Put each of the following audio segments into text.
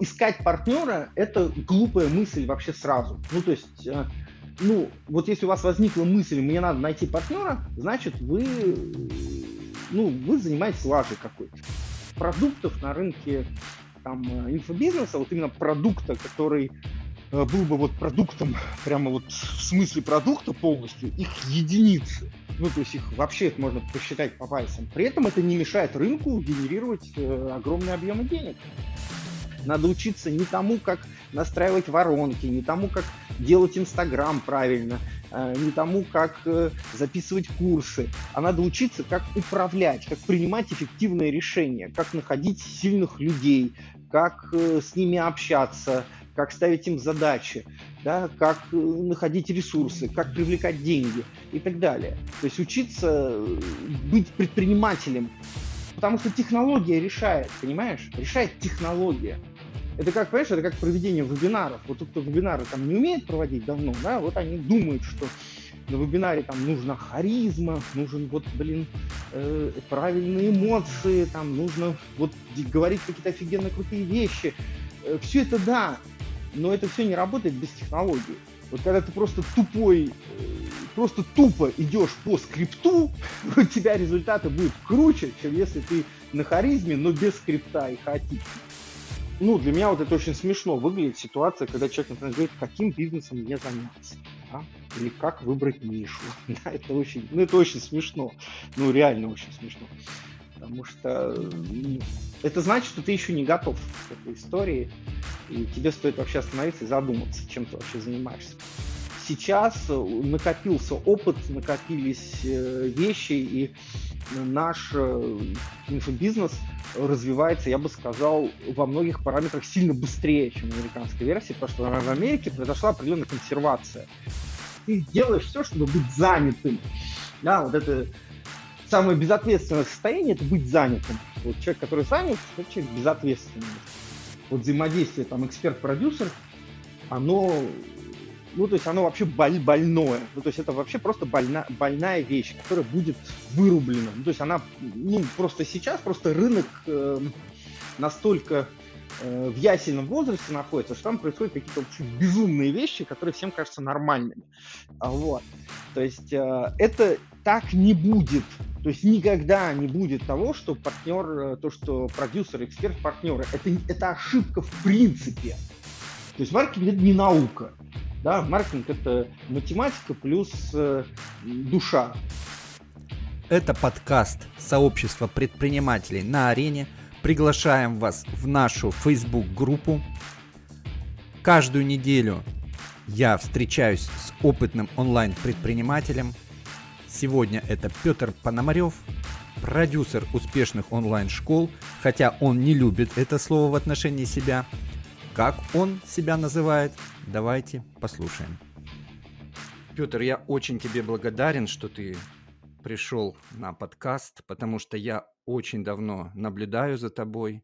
искать партнера – это глупая мысль вообще сразу. Ну, то есть, э, ну, вот если у вас возникла мысль, мне надо найти партнера, значит, вы, ну, вы занимаетесь лажей какой-то. Продуктов на рынке там, э, инфобизнеса, вот именно продукта, который э, был бы вот продуктом, прямо вот в смысле продукта полностью, их единицы. Ну, то есть их вообще это можно посчитать по пальцам. При этом это не мешает рынку генерировать э, огромные объемы денег. Надо учиться не тому, как настраивать воронки, не тому, как делать Инстаграм правильно, э, не тому, как э, записывать курсы, а надо учиться, как управлять, как принимать эффективные решения, как находить сильных людей, как э, с ними общаться, как ставить им задачи, да, как находить ресурсы, как привлекать деньги и так далее. То есть учиться быть предпринимателем, потому что технология решает, понимаешь? Решает технология. Это как, понимаешь, это как проведение вебинаров. Вот кто вебинары там не умеет проводить давно, да, вот они думают, что на вебинаре там нужна харизма, нужен вот, блин, э, правильные эмоции, там нужно вот говорить какие-то офигенно крутые вещи. Э, все это да, но это все не работает без технологии. Вот когда ты просто тупой, э, просто тупо идешь по скрипту, у тебя результаты будут круче, чем если ты на харизме, но без скрипта и хаотично ну, для меня вот это очень смешно выглядит ситуация, когда человек, например, говорит, каким бизнесом мне заняться, да? или как выбрать нишу. Да, это очень, ну, это очень смешно, ну, реально очень смешно. Потому что это значит, что ты еще не готов к этой истории, и тебе стоит вообще остановиться и задуматься, чем ты вообще занимаешься. Сейчас накопился опыт, накопились э, вещи, и наш э, инфобизнес развивается, я бы сказал, во многих параметрах сильно быстрее, чем американская версия, потому что в Америке произошла определенная консервация. Ты делаешь все, чтобы быть занятым. Да, вот это самое безответственное состояние – это быть занятым. Вот человек, который занят, это человек безответственный. Вот взаимодействие там эксперт-продюсер, оно ну, то есть оно вообще боль, больное. Ну, то есть это вообще просто больна, больная вещь, которая будет вырублена. Ну, то есть она, ну, просто сейчас просто рынок э, настолько э, в ясельном возрасте находится, что там происходят какие-то вообще безумные вещи, которые всем кажутся нормальными. А, вот. То есть э, это так не будет. То есть никогда не будет того, что партнер, э, то, что продюсер, эксперт, партнеры, это, это ошибка в принципе. То есть маркетинг это не наука. Да, маркетинг это математика плюс э, душа. Это подкаст сообщества предпринимателей на арене. Приглашаем вас в нашу Facebook-группу. Каждую неделю я встречаюсь с опытным онлайн-предпринимателем. Сегодня это Петр Пономарев, продюсер успешных онлайн-школ, хотя он не любит это слово в отношении себя – как он себя называет? Давайте послушаем. Петр, я очень тебе благодарен, что ты пришел на подкаст, потому что я очень давно наблюдаю за тобой,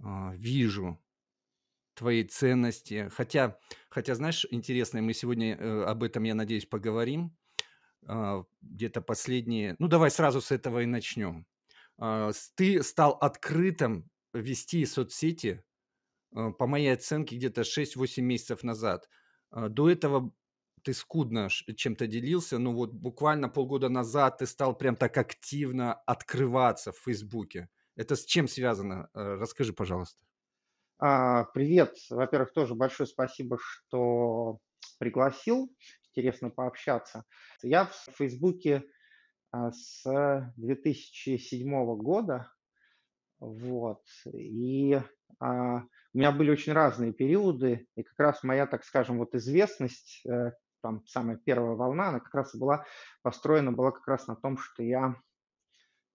а, вижу твои ценности. Хотя, хотя, знаешь, интересно, мы сегодня э, об этом, я надеюсь, поговорим. А, где-то последние... Ну, давай сразу с этого и начнем. А, ты стал открытым вести соцсети Э, по моей оценке, где-то 6-8 месяцев назад. А, до этого ты скудно чем-то делился, но вот буквально полгода назад ты стал прям так активно открываться в Фейсбуке. Это с чем связано? Э, расскажи, пожалуйста. А, привет. Во-первых, тоже большое спасибо, что пригласил. Интересно пообщаться. Я в Фейсбуке а, с 2007 года. Вот. И у меня были очень разные периоды, и как раз моя, так скажем, вот известность, э, там самая первая волна, она как раз была построена была как раз на том, что я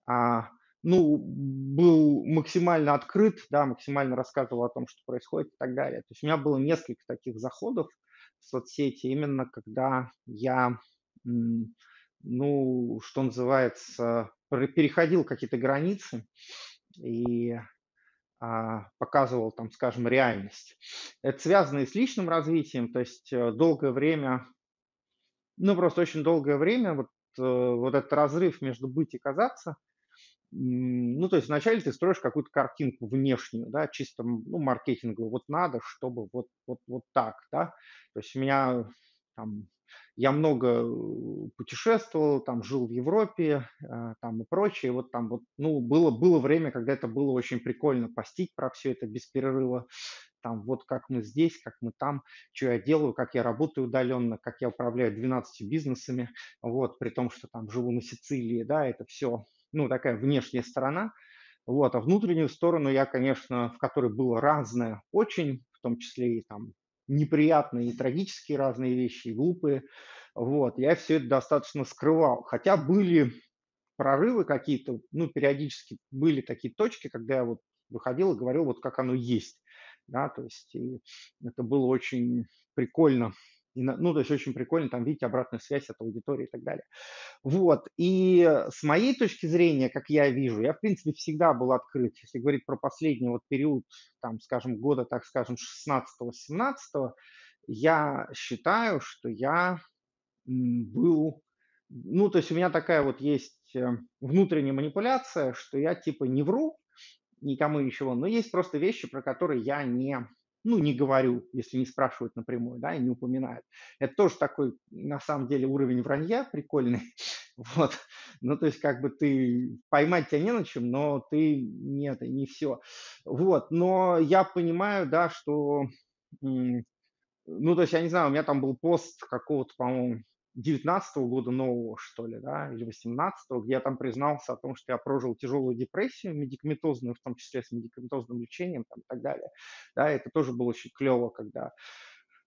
а, ну, был максимально открыт, да, максимально рассказывал о том, что происходит и так далее. То есть у меня было несколько таких заходов в соцсети, именно когда я, ну, что называется, переходил какие-то границы и а, показывал, там, скажем, реальность. Это связано и с личным развитием, то есть э, долгое время, ну, просто очень долгое время вот, э, вот этот разрыв между быть и казаться, ну, то есть вначале ты строишь какую-то картинку внешнюю, да, чисто, ну, маркетинговую, вот надо, чтобы вот, вот, вот так, да, то есть у меня там, я много э, путешествовал, там жил в Европе, э, там и прочее, вот там вот, ну, было, было время, когда это было очень прикольно постить про все это без перерыва, там вот как мы здесь, как мы там, что я делаю, как я работаю удаленно, как я управляю 12 бизнесами, вот, при том, что там живу на Сицилии, да, это все, ну, такая внешняя сторона, вот, а внутреннюю сторону я, конечно, в которой было разное очень, в том числе и там неприятные и трагические разные вещи, и глупые, вот, я все это достаточно скрывал, хотя были прорывы какие-то, ну, периодически были такие точки, когда я вот выходил и говорил, вот как оно есть да, то есть и это было очень прикольно, и, ну, то есть очень прикольно там видеть обратную связь от аудитории и так далее. Вот, и с моей точки зрения, как я вижу, я, в принципе, всегда был открыт, если говорить про последний вот период, там, скажем, года, так скажем, 16-17, я считаю, что я был, ну, то есть у меня такая вот есть э, внутренняя манипуляция, что я типа не вру, никому ничего. Но есть просто вещи, про которые я не, ну, не говорю, если не спрашивают напрямую, да, и не упоминают. Это тоже такой, на самом деле, уровень вранья прикольный. Вот. Ну, то есть, как бы ты поймать тебя не на чем, но ты нет, не все. Вот. Но я понимаю, да, что ну, то есть, я не знаю, у меня там был пост какого-то, по-моему, 19 года нового, что ли, да, или 18 где я там признался о том, что я прожил тяжелую депрессию медикаментозную, в том числе с медикаментозным лечением там, и так далее. Да, это тоже было очень клево, когда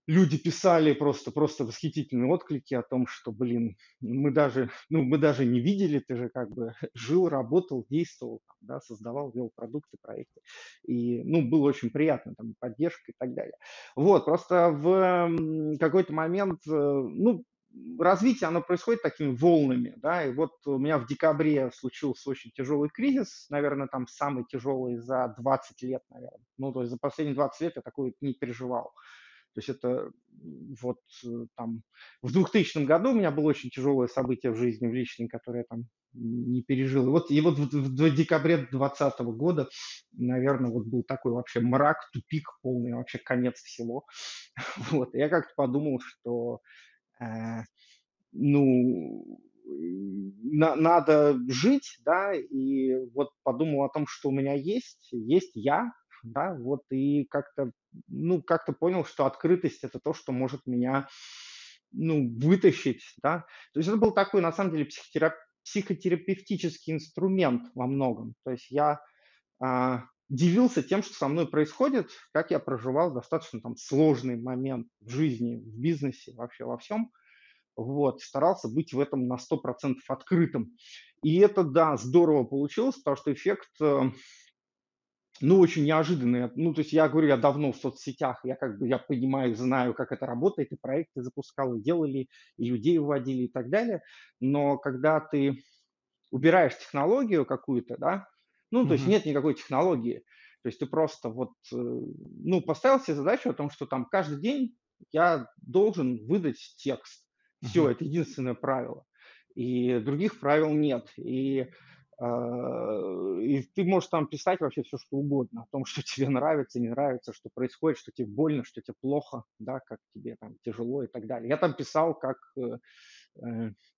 люди писали просто, просто восхитительные отклики о том, что, блин, мы даже, ну, мы даже не видели, ты же как бы жил, работал, действовал, да, создавал, вел продукты, проекты. И, ну, было очень приятно, там, поддержка и так далее. Вот, просто в какой-то момент, э, ну, развитие, оно происходит такими волнами, да, и вот у меня в декабре случился очень тяжелый кризис, наверное, там самый тяжелый за 20 лет, наверное. Ну, то есть за последние 20 лет я такой не переживал. То есть это вот э, там в 2000 году у меня было очень тяжелое событие в жизни, в личной, которое я там не пережил. И вот, и вот в, в декабре 2020 года, наверное, вот был такой вообще мрак, тупик полный, вообще конец всего. Вот. Я как-то подумал, что ну, на, надо жить, да, и вот подумал о том, что у меня есть, есть я, да, вот, и как-то, ну, как-то понял, что открытость – это то, что может меня, ну, вытащить, да. То есть это был такой, на самом деле, психотерап... психотерапевтический инструмент во многом. То есть я а, дивился тем, что со мной происходит, как я проживал достаточно там сложный момент в жизни, в бизнесе, вообще во всем. Вот, старался быть в этом на 100% открытым. И это, да, здорово получилось, потому что эффект, э, ну, очень неожиданный. Ну, то есть я говорю, я давно в соцсетях, я как бы, я понимаю, знаю, как это работает, и проекты запускал, и делали, и людей выводили и так далее. Но когда ты убираешь технологию какую-то, да, ну, то mm-hmm. есть нет никакой технологии. То есть ты просто вот, э, ну, поставил себе задачу о том, что там каждый день я должен выдать текст. Все, mm-hmm. это единственное правило. И других правил нет. И, э, и ты можешь там писать вообще все, что угодно, о том, что тебе нравится, не нравится, что происходит, что тебе больно, что тебе плохо, да, как тебе там тяжело и так далее. Я там писал, как Э,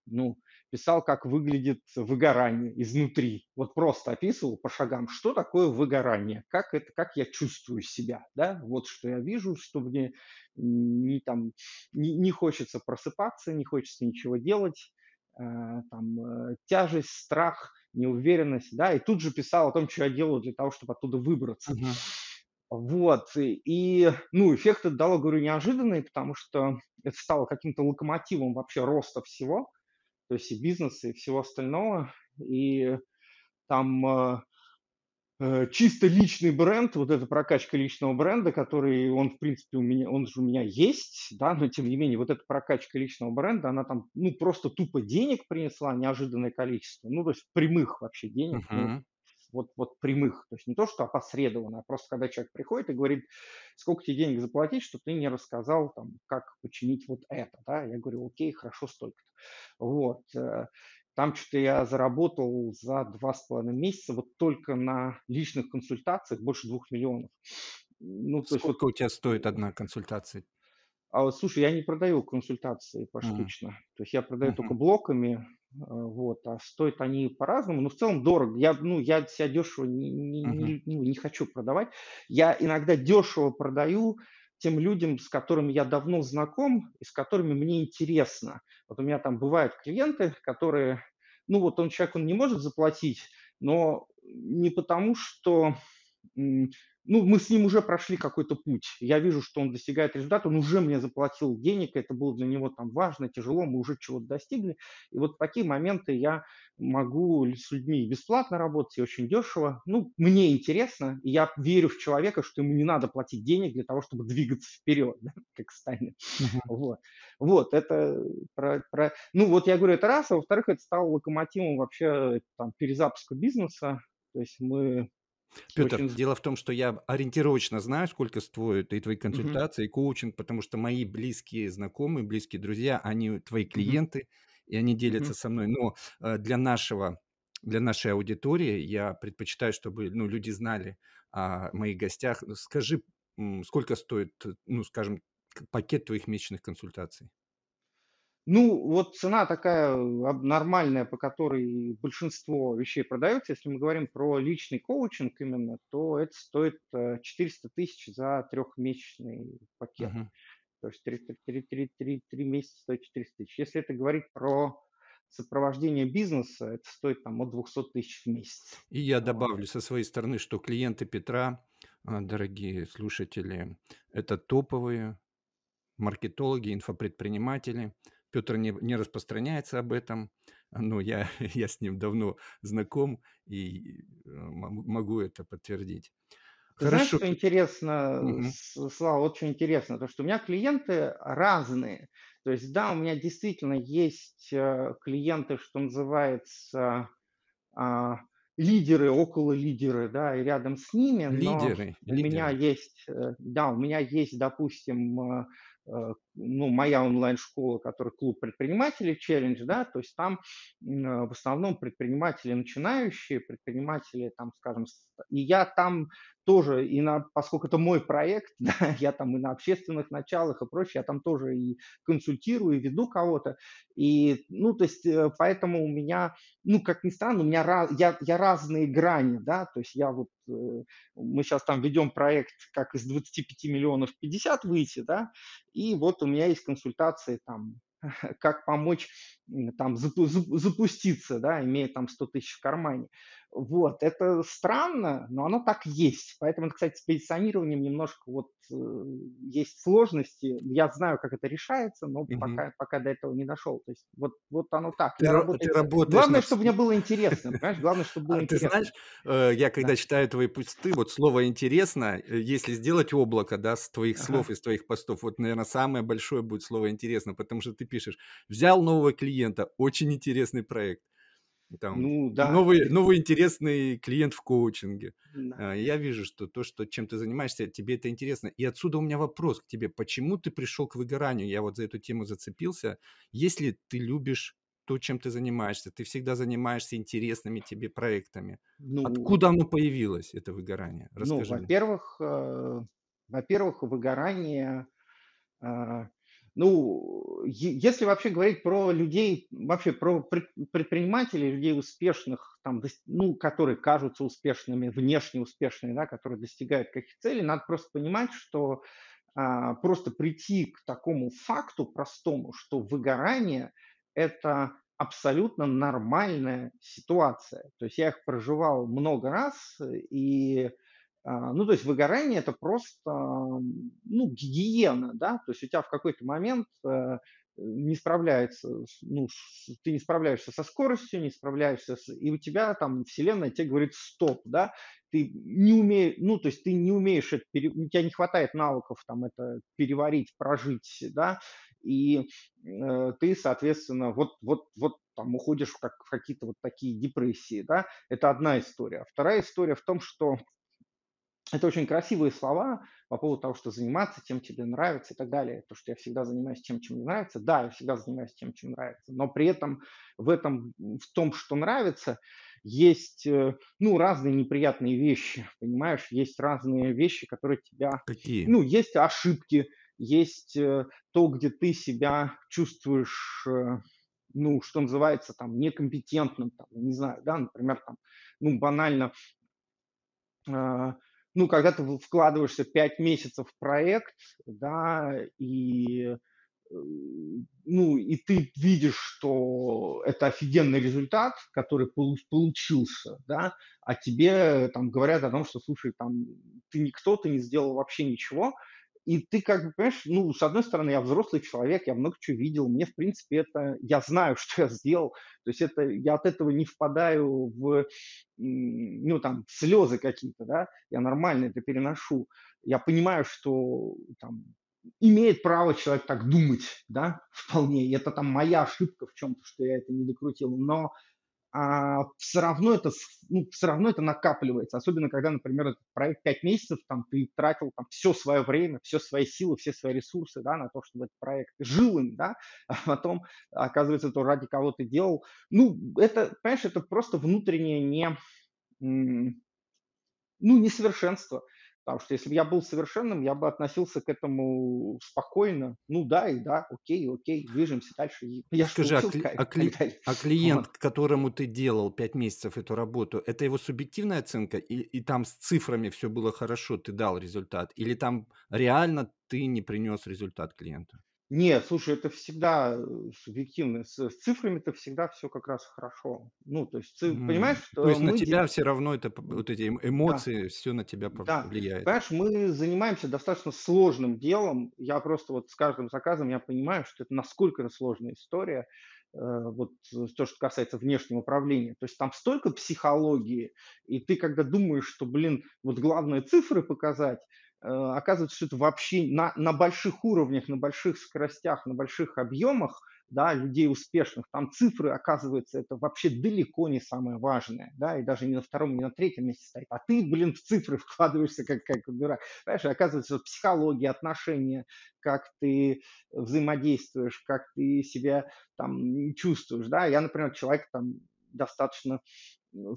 ну, писал, как выглядит выгорание изнутри. Вот просто описывал по шагам, что такое выгорание, как это, как я чувствую себя, да, вот что я вижу, что мне не, там, не, не хочется просыпаться, не хочется ничего делать, э, там, э, тяжесть, страх, неуверенность, да, и тут же писал о том, что я делаю для того, чтобы оттуда выбраться. Uh-huh. Вот, и, ну, эффект это дало, говорю, неожиданный, потому что это стало каким-то локомотивом вообще роста всего, то есть и бизнеса, и всего остального, и там э, э, чисто личный бренд, вот эта прокачка личного бренда, который, он, в принципе, у меня, он же у меня есть, да, но тем не менее, вот эта прокачка личного бренда, она там, ну, просто тупо денег принесла, неожиданное количество, ну, то есть прямых вообще денег, uh-huh. ну, вот, вот прямых, то есть не то, что опосредованно, а просто когда человек приходит и говорит, сколько тебе денег заплатить, что ты не рассказал, там, как починить вот это, да, я говорю, окей, хорошо, столько-то. Вот. Э, там что-то я заработал за два с половиной месяца вот только на личных консультациях больше двух миллионов. Ну, то Сколько есть, вот, у тебя стоит одна консультация? А вот, слушай, я не продаю консультации поштучно. Mm. То есть я продаю mm-hmm. только блоками, вот, а стоят они по-разному, но в целом дорого. Я, ну, я себя дешево не, не, mm-hmm. не, ну, не хочу продавать. Я иногда дешево продаю тем людям, с которыми я давно знаком и с которыми мне интересно. Вот у меня там бывают клиенты, которые, ну вот он человек, он не может заплатить, но не потому, что ну, мы с ним уже прошли какой-то путь. Я вижу, что он достигает результата, он уже мне заплатил денег, это было для него там важно, тяжело, мы уже чего-то достигли. И вот в такие моменты я могу с людьми бесплатно работать и очень дешево. Ну, мне интересно, и я верю в человека, что ему не надо платить денег для того, чтобы двигаться вперед, да, как станет. Uh-huh. Вот. вот, это про, про... Ну, вот я говорю, это раз, а во-вторых, это стало локомотивом вообще там, перезапуска бизнеса. То есть мы Петр, Очень... дело в том, что я ориентировочно знаю, сколько стоят и твои консультации, и коучинг, потому что мои близкие знакомые, близкие друзья, они твои клиенты, и они делятся со мной. Но э, для нашего для нашей аудитории я предпочитаю, чтобы ну, люди знали о моих гостях. Скажи, сколько стоит, ну, скажем, пакет твоих месячных консультаций? Ну, вот цена такая нормальная, по которой большинство вещей продается. Если мы говорим про личный коучинг именно, то это стоит 400 э, тысяч за трехмесячный пакет. Uh-huh. То есть 3, 3, 3, 3, 3 месяца стоит 400 тысяч. Если это говорить про сопровождение бизнеса, это стоит там от 200 тысяч в месяц. И я добавлю со своей стороны, что клиенты Петра, а, дорогие слушатели, это топовые маркетологи, инфопредприниматели – Петр не, не распространяется об этом, но я, я с ним давно знаком и э, могу это подтвердить. Хорошо. Знаешь, что интересно, угу. Слава, очень интересно, то, что у меня клиенты разные. То есть, да, у меня действительно есть э, клиенты, что называется, а, лидеры, около лидеры, да, и рядом с ними. Лидеры. Но у лидеры. меня есть, э, да, у меня есть, допустим, ну, моя онлайн-школа, которая клуб предпринимателей челлендж, да, то есть там в основном предприниматели начинающие, предприниматели, там, скажем, и я там тоже, и на, поскольку это мой проект, да, я там и на общественных началах и прочее, я там тоже и консультирую, и веду кого-то, и, ну, то есть, э, поэтому у меня, ну, как ни странно, у меня, раз, я, я разные грани, да, то есть я вот, э, мы сейчас там ведем проект, как из 25 миллионов 50 выйти, да, и вот у меня есть консультации там как помочь там запуститься, да, имея там 100 тысяч в кармане. Вот, это странно, но оно так есть. Поэтому, кстати, с позиционированием немножко вот э, есть сложности. Я знаю, как это решается, но угу. пока, пока до этого не дошел. То есть вот, вот оно так. Ты, работаю... ты работаешь Главное, на... чтобы мне было интересно, понимаешь? Главное, чтобы было а интересно. Ты знаешь, э, я когда да. читаю твои посты, вот слово «интересно», э, если сделать облако, да, с твоих ага. слов, из твоих постов, вот, наверное, самое большое будет слово «интересно», потому что ты пишешь «взял нового клиента, очень интересный проект». Там, ну, да. новый, новый интересный клиент в коучинге. Да. А, я вижу, что то, что, чем ты занимаешься, тебе это интересно. И отсюда у меня вопрос к тебе. Почему ты пришел к выгоранию? Я вот за эту тему зацепился. Если ты любишь то, чем ты занимаешься, ты всегда занимаешься интересными тебе проектами. Ну, Откуда оно появилось, это выгорание? Ну, Расскажи ну, во-первых, э, во-первых, выгорание э, ну, если вообще говорить про людей, вообще про предпринимателей, людей успешных, там, ну, которые кажутся успешными, внешне успешными, да, которые достигают каких целей, надо просто понимать, что а, просто прийти к такому факту простому, что выгорание – это абсолютно нормальная ситуация. То есть я их проживал много раз, и ну, то есть выгорание это просто, ну, гигиена, да, то есть у тебя в какой-то момент э, не справляется, ну, ты не справляешься со скоростью, не справляешься, с, и у тебя там вселенная тебе говорит стоп, да, ты не умеешь, ну, то есть ты не умеешь это, у тебя не хватает навыков там это переварить, прожить, да, и э, ты, соответственно, вот, вот, вот там уходишь в, как, в какие-то вот такие депрессии, да, это одна история. Вторая история в том, что это очень красивые слова по поводу того, что заниматься тем, тебе нравится и так далее. То, что я всегда занимаюсь тем, чем мне нравится. Да, я всегда занимаюсь тем, чем нравится. Но при этом в этом, в том, что нравится, есть, э, ну, разные неприятные вещи, понимаешь? Есть разные вещи, которые тебя... Какие? Ну, есть ошибки, есть э, то, где ты себя чувствуешь, э, ну, что называется, там, некомпетентным, там, не знаю, да, например, там, ну, банально, а, ну, когда ты вкладываешься 5 месяцев в проект, да, и э, ну, и ты видишь, что это офигенный результат, который получился, да, а тебе там говорят о том, что, слушай, там, ты никто, ты не сделал вообще ничего, и ты как бы, понимаешь, ну, с одной стороны, я взрослый человек, я много чего видел, мне, в принципе, это, я знаю, что я сделал, то есть это, я от этого не впадаю в, ну, там, слезы какие-то, да, я нормально это переношу. Я понимаю, что там имеет право человек так думать, да, вполне, и это там моя ошибка в чем-то, что я это не докрутил, но а все равно это, ну, все равно это накапливается. Особенно, когда, например, проект 5 месяцев, там, ты тратил там, все свое время, все свои силы, все свои ресурсы, да, на то, чтобы этот проект жил им, да, а потом, оказывается, то, ради кого ты делал. Ну, это, понимаешь, это просто внутреннее не, ну, несовершенство. Потому что если бы я был совершенным, я бы относился к этому спокойно. Ну да, и да, окей, окей, движемся дальше. Я Скажи, а, кли- а, кли- а клиент, вот. которому ты делал 5 месяцев эту работу, это его субъективная оценка, и, и там с цифрами все было хорошо, ты дал результат, или там реально ты не принес результат клиенту? Нет, слушай, это всегда э, субъективно. С, с цифрами это всегда все как раз хорошо. Ну, то есть, ты понимаешь, что То есть на тебя все равно это вот эти эм, Да, эмоции, все на тебя да. влияет. Понимаешь, мы занимаемся достаточно сложным делом. Я просто вот с каждым заказом я понимаю, что это насколько это сложная история. Э, вот то, что касается внешнего управления. То есть там столько психологии, и ты когда думаешь, что, блин, вот главное цифры показать, Э, оказывается, что это вообще на, на больших уровнях, на больших скоростях, на больших объемах да, людей успешных, там цифры, оказывается, это вообще далеко не самое важное, да, и даже не на втором, не на третьем месте стоит, а ты, блин, в цифры вкладываешься как, как дурак. Понимаешь, оказывается, психология, отношения, как ты взаимодействуешь, как ты себя там чувствуешь, да, я, например, человек там достаточно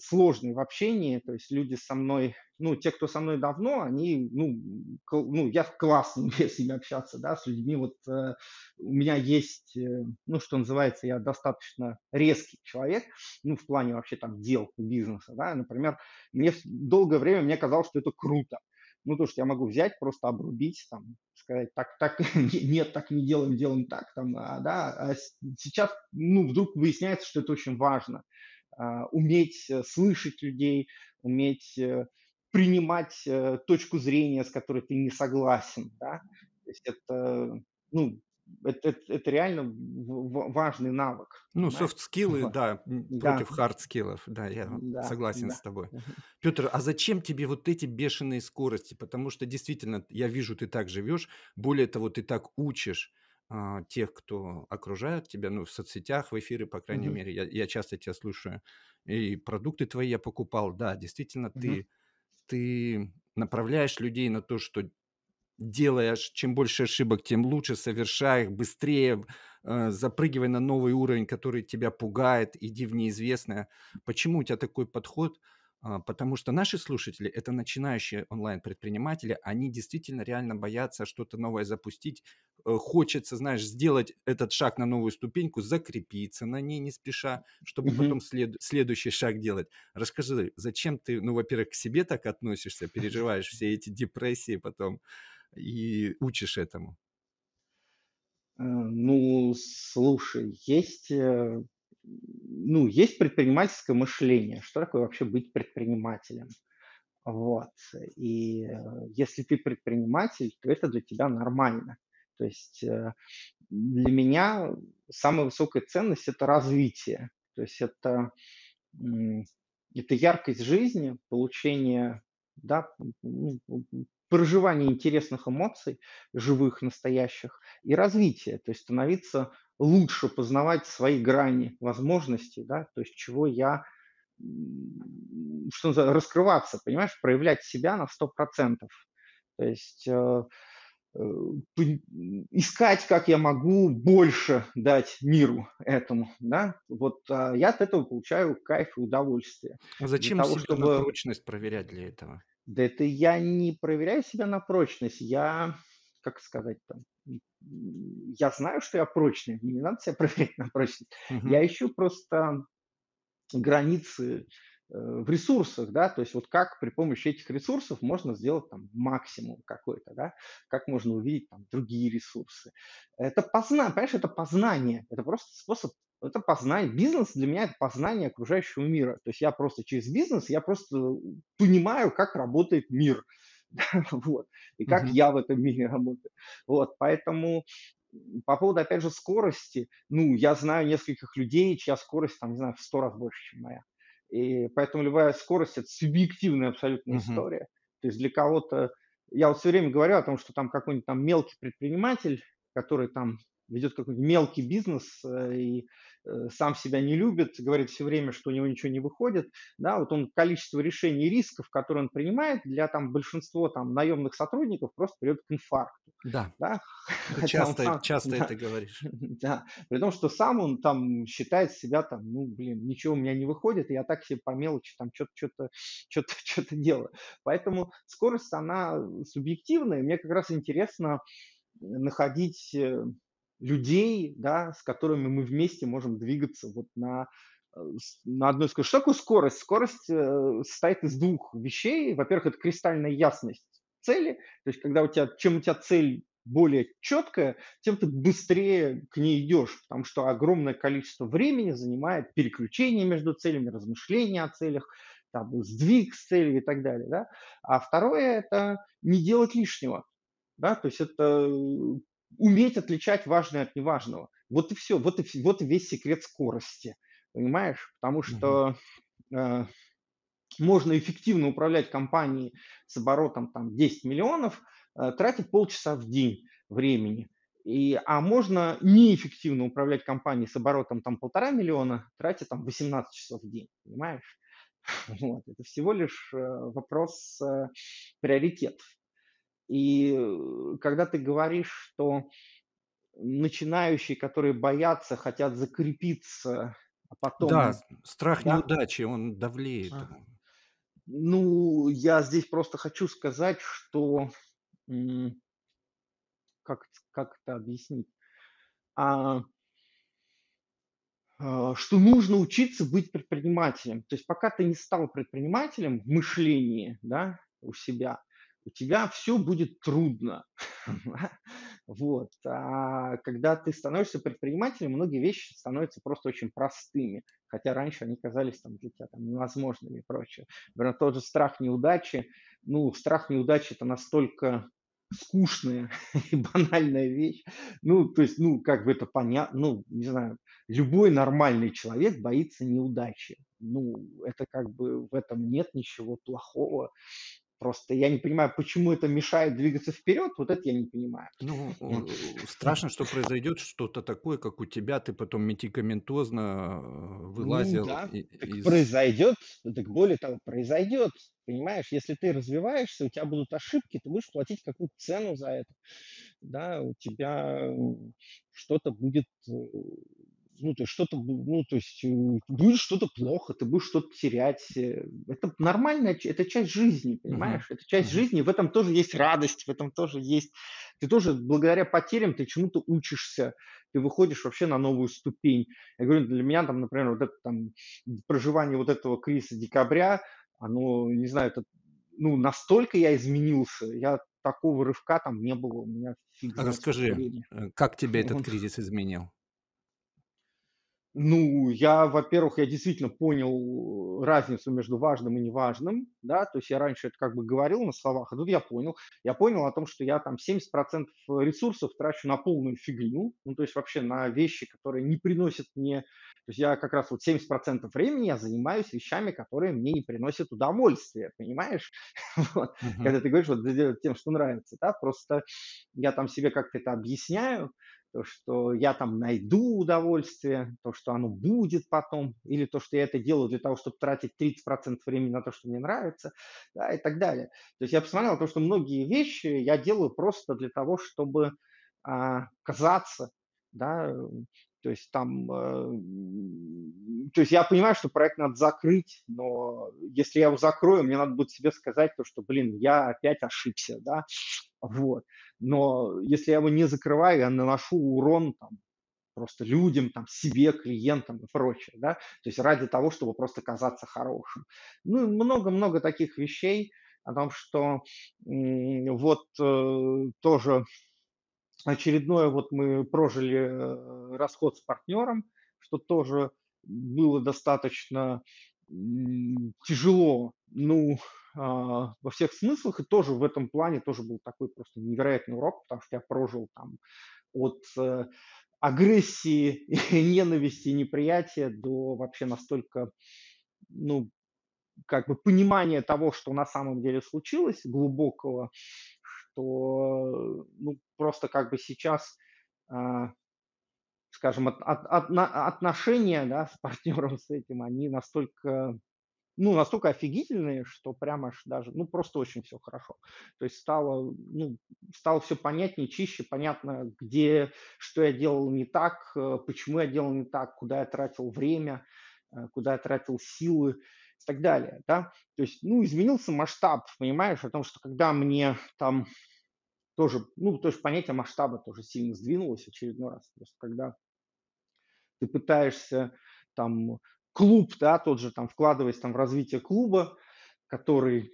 сложный в общении, то есть люди со мной, ну, те, кто со мной давно, они, ну, ну я классно умею с ними общаться, да, с людьми, вот э, у меня есть, э, ну, что называется, я достаточно резкий человек, ну, в плане вообще там дел, бизнеса, да, например, мне долгое время мне казалось, что это круто, ну, то, что я могу взять, просто обрубить, там, сказать, так, так, нет, так не делаем, делаем так, там, а, да, а сейчас, ну, вдруг выясняется, что это очень важно, уметь э, слышать людей, уметь э, принимать э, точку зрения, с которой ты не согласен, да, то есть это, ну, это, это, это реально важный навык. Ну, софт-скиллы, да, да, против хард-скиллов, да, я да, согласен да. с тобой. Петр, а зачем тебе вот эти бешеные скорости? Потому что действительно, я вижу, ты так живешь, более того, ты так учишь а, тех, кто окружает тебя, ну, в соцсетях, в эфиры, по крайней mm-hmm. мере, я, я часто тебя слушаю, и продукты твои я покупал, да, действительно, mm-hmm. ты, ты направляешь людей на то, что делаешь, чем больше ошибок, тем лучше, совершай их быстрее, э, запрыгивай на новый уровень, который тебя пугает, иди в неизвестное. Почему у тебя такой подход? А, потому что наши слушатели – это начинающие онлайн-предприниматели, они действительно реально боятся что-то новое запустить, хочется, знаешь, сделать этот шаг на новую ступеньку, закрепиться на ней не спеша, чтобы mm-hmm. потом след, следующий шаг делать. Расскажи, зачем ты, ну, во-первых, к себе так относишься, переживаешь все эти депрессии потом и учишь этому? Э, ну, слушай, есть э, ну, есть предпринимательское мышление. Что такое вообще быть предпринимателем? Вот. И э, если ты предприниматель, то это для тебя нормально. То есть э, для меня самая высокая ценность – это развитие. То есть это, это яркость жизни, получение, да, проживание интересных эмоций, живых, настоящих, и развитие. То есть становиться лучше познавать свои грани возможностей, да, то есть чего я что называется, раскрываться, понимаешь, проявлять себя на 100%. То есть э, искать, как я могу больше дать миру этому, да, вот а я от этого получаю кайф и удовольствие. А зачем того, себя чтобы... на прочность проверять для этого? Да это я не проверяю себя на прочность, я, как сказать там, я знаю, что я прочный, мне не надо себя проверять на прочность. Угу. Я ищу просто границы э, в ресурсах, да, то есть вот как при помощи этих ресурсов можно сделать там максимум какой-то, да, как можно увидеть там другие ресурсы. Это познание, понимаешь, это познание, это просто способ, это познание, бизнес для меня это познание окружающего мира, то есть я просто через бизнес, я просто понимаю, как работает мир, вот, и как mm-hmm. я в этом мире работаю, вот, поэтому по поводу, опять же, скорости, ну, я знаю нескольких людей, чья скорость, там, не знаю, в сто раз больше, чем моя. И поэтому любая скорость – это субъективная абсолютно uh-huh. история. То есть для кого-то… Я вот все время говорю о том, что там какой-нибудь там мелкий предприниматель, который там ведет какой-нибудь мелкий бизнес э, и э, сам себя не любит, говорит все время, что у него ничего не выходит, да, вот он количество решений и рисков, которые он принимает, для там большинства там наемных сотрудников просто приведет к инфаркту. Да, да? Часто, сам, часто да, это говоришь. Да, при том, что сам он там считает себя там, ну, блин, ничего у меня не выходит, и я так себе по мелочи там что-то, что-то, что-то, что-то делаю. Поэтому скорость, она субъективная, мне как раз интересно находить э, людей, да, с которыми мы вместе можем двигаться вот на, э, на одной скорости. Что такое скорость? Скорость э, состоит из двух вещей. Во-первых, это кристальная ясность цели. То есть, когда у тебя, чем у тебя цель более четкая, тем ты быстрее к ней идешь, потому что огромное количество времени занимает переключение между целями, размышления о целях, там, сдвиг с целью и так далее. Да? А второе – это не делать лишнего. Да? То есть это уметь отличать важное от неважного. Вот и все, вот и, вот и весь секрет скорости, понимаешь? Потому что э, можно эффективно управлять компанией с оборотом там 10 миллионов, э, тратить полчаса в день времени. И, а можно неэффективно управлять компанией с оборотом там полтора миллиона, тратя там 18 часов в день, понимаешь? Вот. Это всего лишь э, вопрос э, приоритетов. И э, когда ты говоришь, что начинающие, которые боятся, хотят закрепиться, а потом... Да, страх да? неудачи, он давлеет. А. Ну, я здесь просто хочу сказать, что... Как, как это объяснить? А, а, что нужно учиться быть предпринимателем. То есть пока ты не стал предпринимателем в мышлении да, у себя, у тебя все будет трудно. Вот. А когда ты становишься предпринимателем, многие вещи становятся просто очень простыми, хотя раньше они казались там, для тебя там, невозможными и прочее. Например, тот же страх неудачи. Ну, страх неудачи – это настолько скучная и банальная вещь. Ну, то есть, ну, как бы это понятно, ну, не знаю, любой нормальный человек боится неудачи. Ну, это как бы в этом нет ничего плохого. Просто я не понимаю, почему это мешает двигаться вперед, вот это я не понимаю. Ну, страшно, что произойдет что-то такое, как у тебя, ты потом медикаментозно э, вылазил. Ну, да, из... произойдет, так более того, произойдет. Понимаешь, если ты развиваешься, у тебя будут ошибки, ты будешь платить какую-то цену за это. Да, у тебя что-то будет э, ну, то есть что-то, ну, то есть будет что-то плохо, ты будешь что-то терять. Э, это нормальная, это часть жизни, понимаешь? Uh-huh. Это часть uh-huh. жизни, в этом тоже есть радость, в этом тоже есть... Ты тоже благодаря потерям ты чему-то учишься, ты выходишь вообще на новую ступень. Я говорю, для меня там, например, вот это там проживание вот этого кризиса декабря, оно, не знаю, это, ну, настолько я изменился, я такого рывка там не было у меня. Фиг а расскажи, э, как тебя этот кризис изменил? Ну, я, во-первых, я действительно понял разницу между важным и неважным, да, то есть я раньше это как бы говорил на словах, а тут я понял. Я понял о том, что я там 70% ресурсов трачу на полную фигню, ну, то есть вообще на вещи, которые не приносят мне, то есть я как раз вот 70% времени я занимаюсь вещами, которые мне не приносят удовольствия, понимаешь? Вот. Когда ты говоришь вот тем, что нравится, да, просто я там себе как-то это объясняю, то, что я там найду удовольствие, то, что оно будет потом, или то, что я это делаю для того, чтобы тратить 30% времени на то, что мне нравится, да, и так далее. То есть я посмотрел то, что многие вещи я делаю просто для того, чтобы а, казаться, да, то есть там, э, то есть я понимаю, что проект надо закрыть, но если я его закрою, мне надо будет себе сказать то, что, блин, я опять ошибся, да, вот. Но если я его не закрываю, я наношу урон там, просто людям, там, себе, клиентам и прочее, да, то есть ради того, чтобы просто казаться хорошим. Ну, много-много таких вещей о том, что вот э, тоже очередное, вот мы прожили э, расход с партнером, что тоже было достаточно тяжело, ну, во всех смыслах, и тоже в этом плане тоже был такой просто невероятный урок, потому что я прожил там от э, агрессии, ненависти, неприятия до вообще настолько, ну, как бы понимания того, что на самом деле случилось, глубокого, что ну, просто как бы сейчас, а, скажем, от, от, от, отношения да, с партнером с этим, они настолько ну, настолько офигительные, что прямо аж даже, ну, просто очень все хорошо. То есть стало, ну, стало все понятнее, чище, понятно, где, что я делал не так, э, почему я делал не так, куда я тратил время, э, куда я тратил силы и так далее, да. То есть, ну, изменился масштаб, понимаешь, о том, что когда мне там тоже, ну, то есть понятие масштаба тоже сильно сдвинулось очередной раз. Просто когда ты пытаешься там клуб, да, тот же там вкладываясь там в развитие клуба, который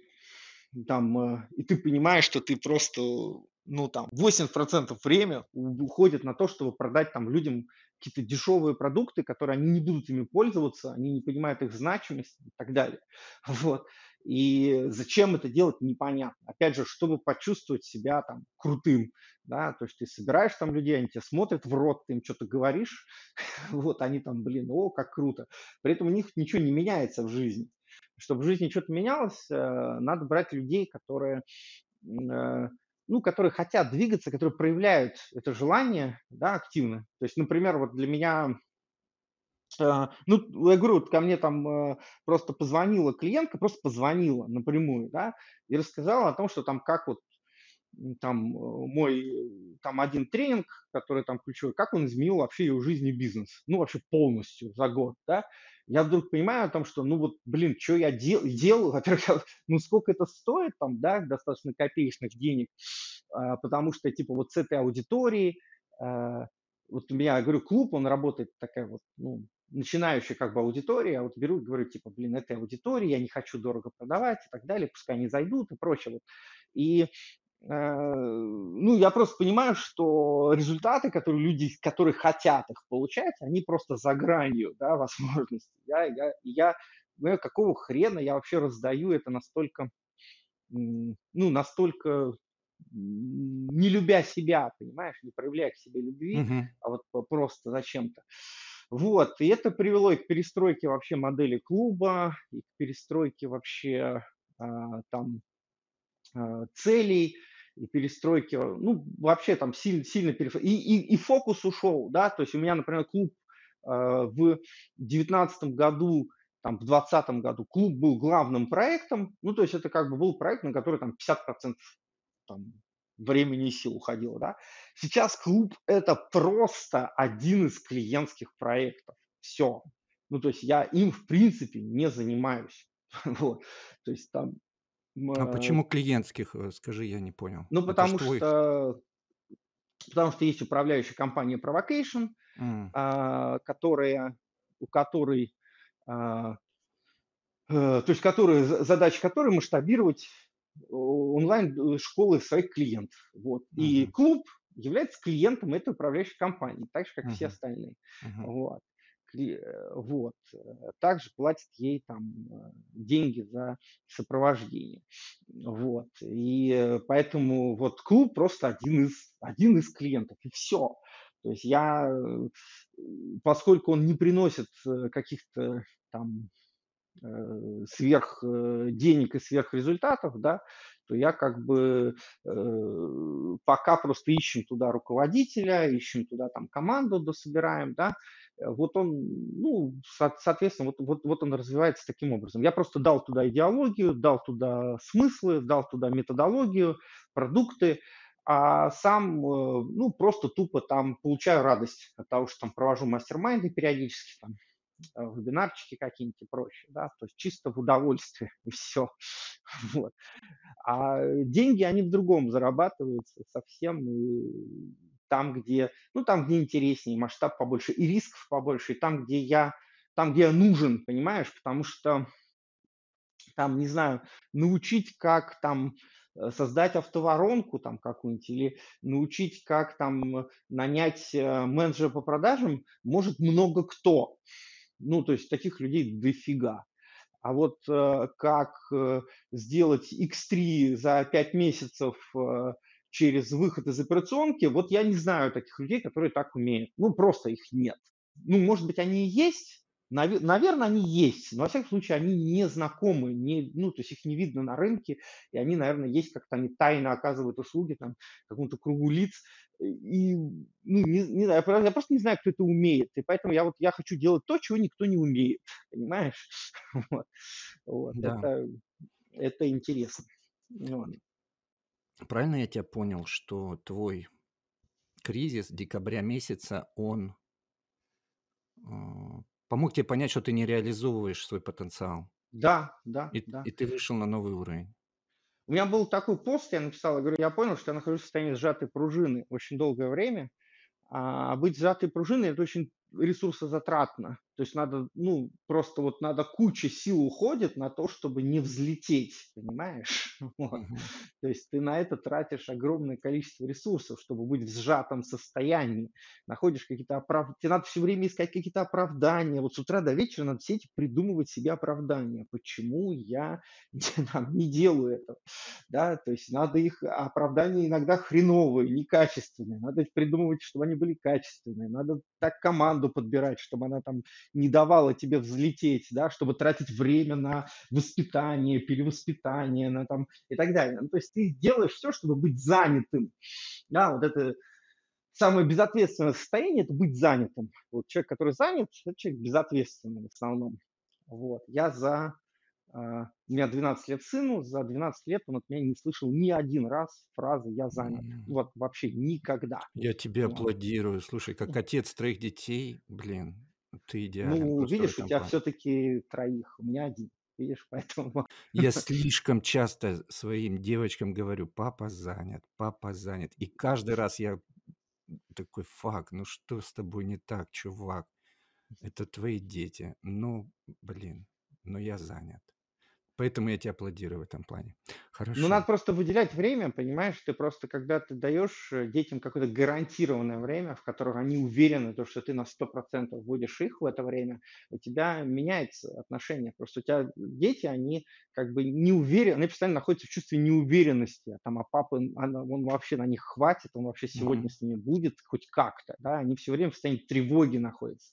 там, э, и ты понимаешь, что ты просто, ну там, 80% времени уходит на то, чтобы продать там людям какие-то дешевые продукты, которые они не будут ими пользоваться, они не понимают их значимость и так далее. Вот. И зачем это делать, непонятно. Опять же, чтобы почувствовать себя там крутым, да, то есть ты собираешь там людей, они тебя смотрят в рот, ты им что-то говоришь, вот они там, блин, о, как круто. При этом у них ничего не меняется в жизни. Чтобы в жизни что-то менялось, э, надо брать людей, которые э, ну, которые хотят двигаться, которые проявляют это желание да, активно. То есть, например, вот для меня ну, я говорю, вот ко мне там э, просто позвонила клиентка, просто позвонила напрямую, да, и рассказала о том, что там как вот там э, мой там один тренинг, который там ключевой, как он изменил вообще ее жизнь и бизнес, ну вообще полностью за год, да. Я вдруг понимаю о том, что, ну вот, блин, что я дел, делаю, во-первых, ну сколько это стоит там, да, достаточно копеечных денег, а, потому что типа вот с этой аудиторией, а, вот у меня, я говорю, клуб, он работает такая вот, ну, начинающая как бы аудитория, я вот беру и говорю, типа, блин, это аудитория, я не хочу дорого продавать и так далее, пускай они зайдут и прочее. Вот. И э, ну, я просто понимаю, что результаты, которые люди, которые хотят их получать, они просто за гранью, да, возможностей. Я, я, я, ну, какого хрена я вообще раздаю это настолько, ну, настолько не любя себя, понимаешь, не проявляя к себе любви, uh-huh. а вот просто зачем-то. Вот, и это привело и к перестройке вообще модели клуба, и к перестройке вообще а, там а, целей, и перестройки, ну, вообще там сильно, сильно перешел. И, и, и фокус ушел, да, то есть у меня, например, клуб э, в девятнадцатом году, там, в двадцатом году клуб был главным проектом, ну, то есть это как бы был проект, на который там 50% там, времени и сил уходило, да. Сейчас клуб – это просто один из клиентских проектов. Все. Ну, то есть я им, в принципе, не занимаюсь. вот. То есть там... А почему клиентских, э, скажи, я не понял. Ну, потому что, что потому что есть управляющая компания Provocation, mm. а, которая, у которой, а, а, то есть которая, задача которой масштабировать онлайн-школы своих клиентов. Вот. Uh-huh. И клуб является клиентом этой управляющей компании, так же, как uh-huh. все остальные. Uh-huh. Вот. Э, вот. Также платит ей там э, деньги за сопровождение. Вот. И э, поэтому вот клуб просто один из, один из клиентов, и все. То есть я, поскольку он не приносит каких-то там Э, сверх э, денег и сверх результатов, да, то я как бы э, пока просто ищем туда руководителя, ищем туда там команду дособираем, да, вот он, ну, соответственно, вот, вот, вот он развивается таким образом. Я просто дал туда идеологию, дал туда смыслы, дал туда методологию, продукты, а сам, э, ну, просто тупо там получаю радость от того, что там провожу мастер-майнды периодически, там, э, вебинарчики какие-нибудь и прочее, да, то есть чисто в удовольствие и все. Вот. А деньги, они в другом зарабатываются совсем, и там, где, ну, там, где интереснее, масштаб побольше, и рисков побольше, и там, где я, там, где я нужен, понимаешь, потому что там, не знаю, научить, как там Э, создать автоворонку там какую-нибудь или научить, как там нанять э, менеджера по продажам, может много кто. Ну, то есть таких людей дофига. А вот э, как э, сделать X3 за 5 месяцев э, через выход из операционки, вот я не знаю таких людей, которые так умеют. Ну, просто их нет. Ну, может быть, они и есть, Наверное, они есть, но во всяком случае они не знакомы, не, ну, то есть их не видно на рынке, и они, наверное, есть как-то, они тайно оказывают услуги там какому-то кругу лиц, и, ну, не, не знаю, я просто не знаю, кто это умеет, и поэтому я вот, я хочу делать то, чего никто не умеет, понимаешь? Вот, вот. Да. Это, это интересно. Вот. Правильно я тебя понял, что твой кризис декабря месяца, он а, Помог тебе понять, что ты не реализовываешь свой потенциал. Да, да, И, да. и ты вышел на новый уровень. У меня был такой пост, я написал, я говорю, я понял, что я нахожусь в состоянии сжатой пружины очень долгое время, а быть сжатой пружиной – это очень ресурсозатратно. То есть надо, ну, просто вот надо куча сил уходит на то, чтобы не взлететь, понимаешь? Вот. То есть ты на это тратишь огромное количество ресурсов, чтобы быть в сжатом состоянии. Находишь какие-то оправдания. Тебе надо все время искать какие-то оправдания. Вот с утра до вечера надо все эти придумывать себе оправдания. Почему я не делаю это? Да, то есть надо их оправдания иногда хреновые, некачественные. Надо их придумывать, чтобы они были качественные. Надо так команду подбирать, чтобы она там не давала тебе взлететь, да, чтобы тратить время на воспитание, перевоспитание, на там и так далее. Ну, то есть ты делаешь все, чтобы быть занятым. Да, вот это самое безответственное состояние – это быть занятым. Вот человек, который занят, это человек безответственный в основном. Вот. Я за... Uh, у меня 12 лет сыну, за 12 лет он от меня не слышал ни один раз фразы «я занят». Вот вообще никогда. Я тебе вот. аплодирую. Слушай, как отец троих детей, блин, ты идеален. Ну, видишь, у тебя все-таки троих, у меня один. Видишь, поэтому... Я слишком часто своим девочкам говорю, папа занят, папа занят. И каждый раз я такой, факт, ну что с тобой не так, чувак? Это твои дети. Ну, блин, но я занят. Поэтому я тебе аплодирую в этом плане. Хорошо. Ну, надо просто выделять время, понимаешь? Ты просто, когда ты даешь э, детям какое-то гарантированное время, в котором они уверены, то, что ты на 100% вводишь их в это время, у тебя меняется отношение. Просто у тебя дети, они как бы не уверены, они постоянно находятся в чувстве неуверенности. Там, а папа, он, он вообще на них хватит, он вообще сегодня mm-hmm. с ними будет хоть как-то. Да? Они все время в состоянии тревоги находятся.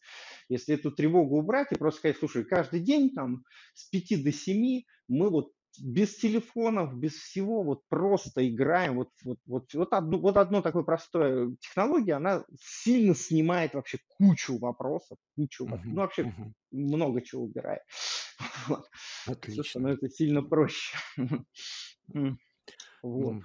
Если эту тревогу убрать и просто сказать, слушай, каждый день там с 5 до 7 мы вот без телефонов, без всего, вот просто играем. Вот, вот, вот, вот, одно, вот одно такое простое технология, она сильно снимает вообще кучу вопросов, кучу, uh-huh, ну вообще uh-huh. много чего убирает. Вот. Отлично. Все становится сильно проще. вот.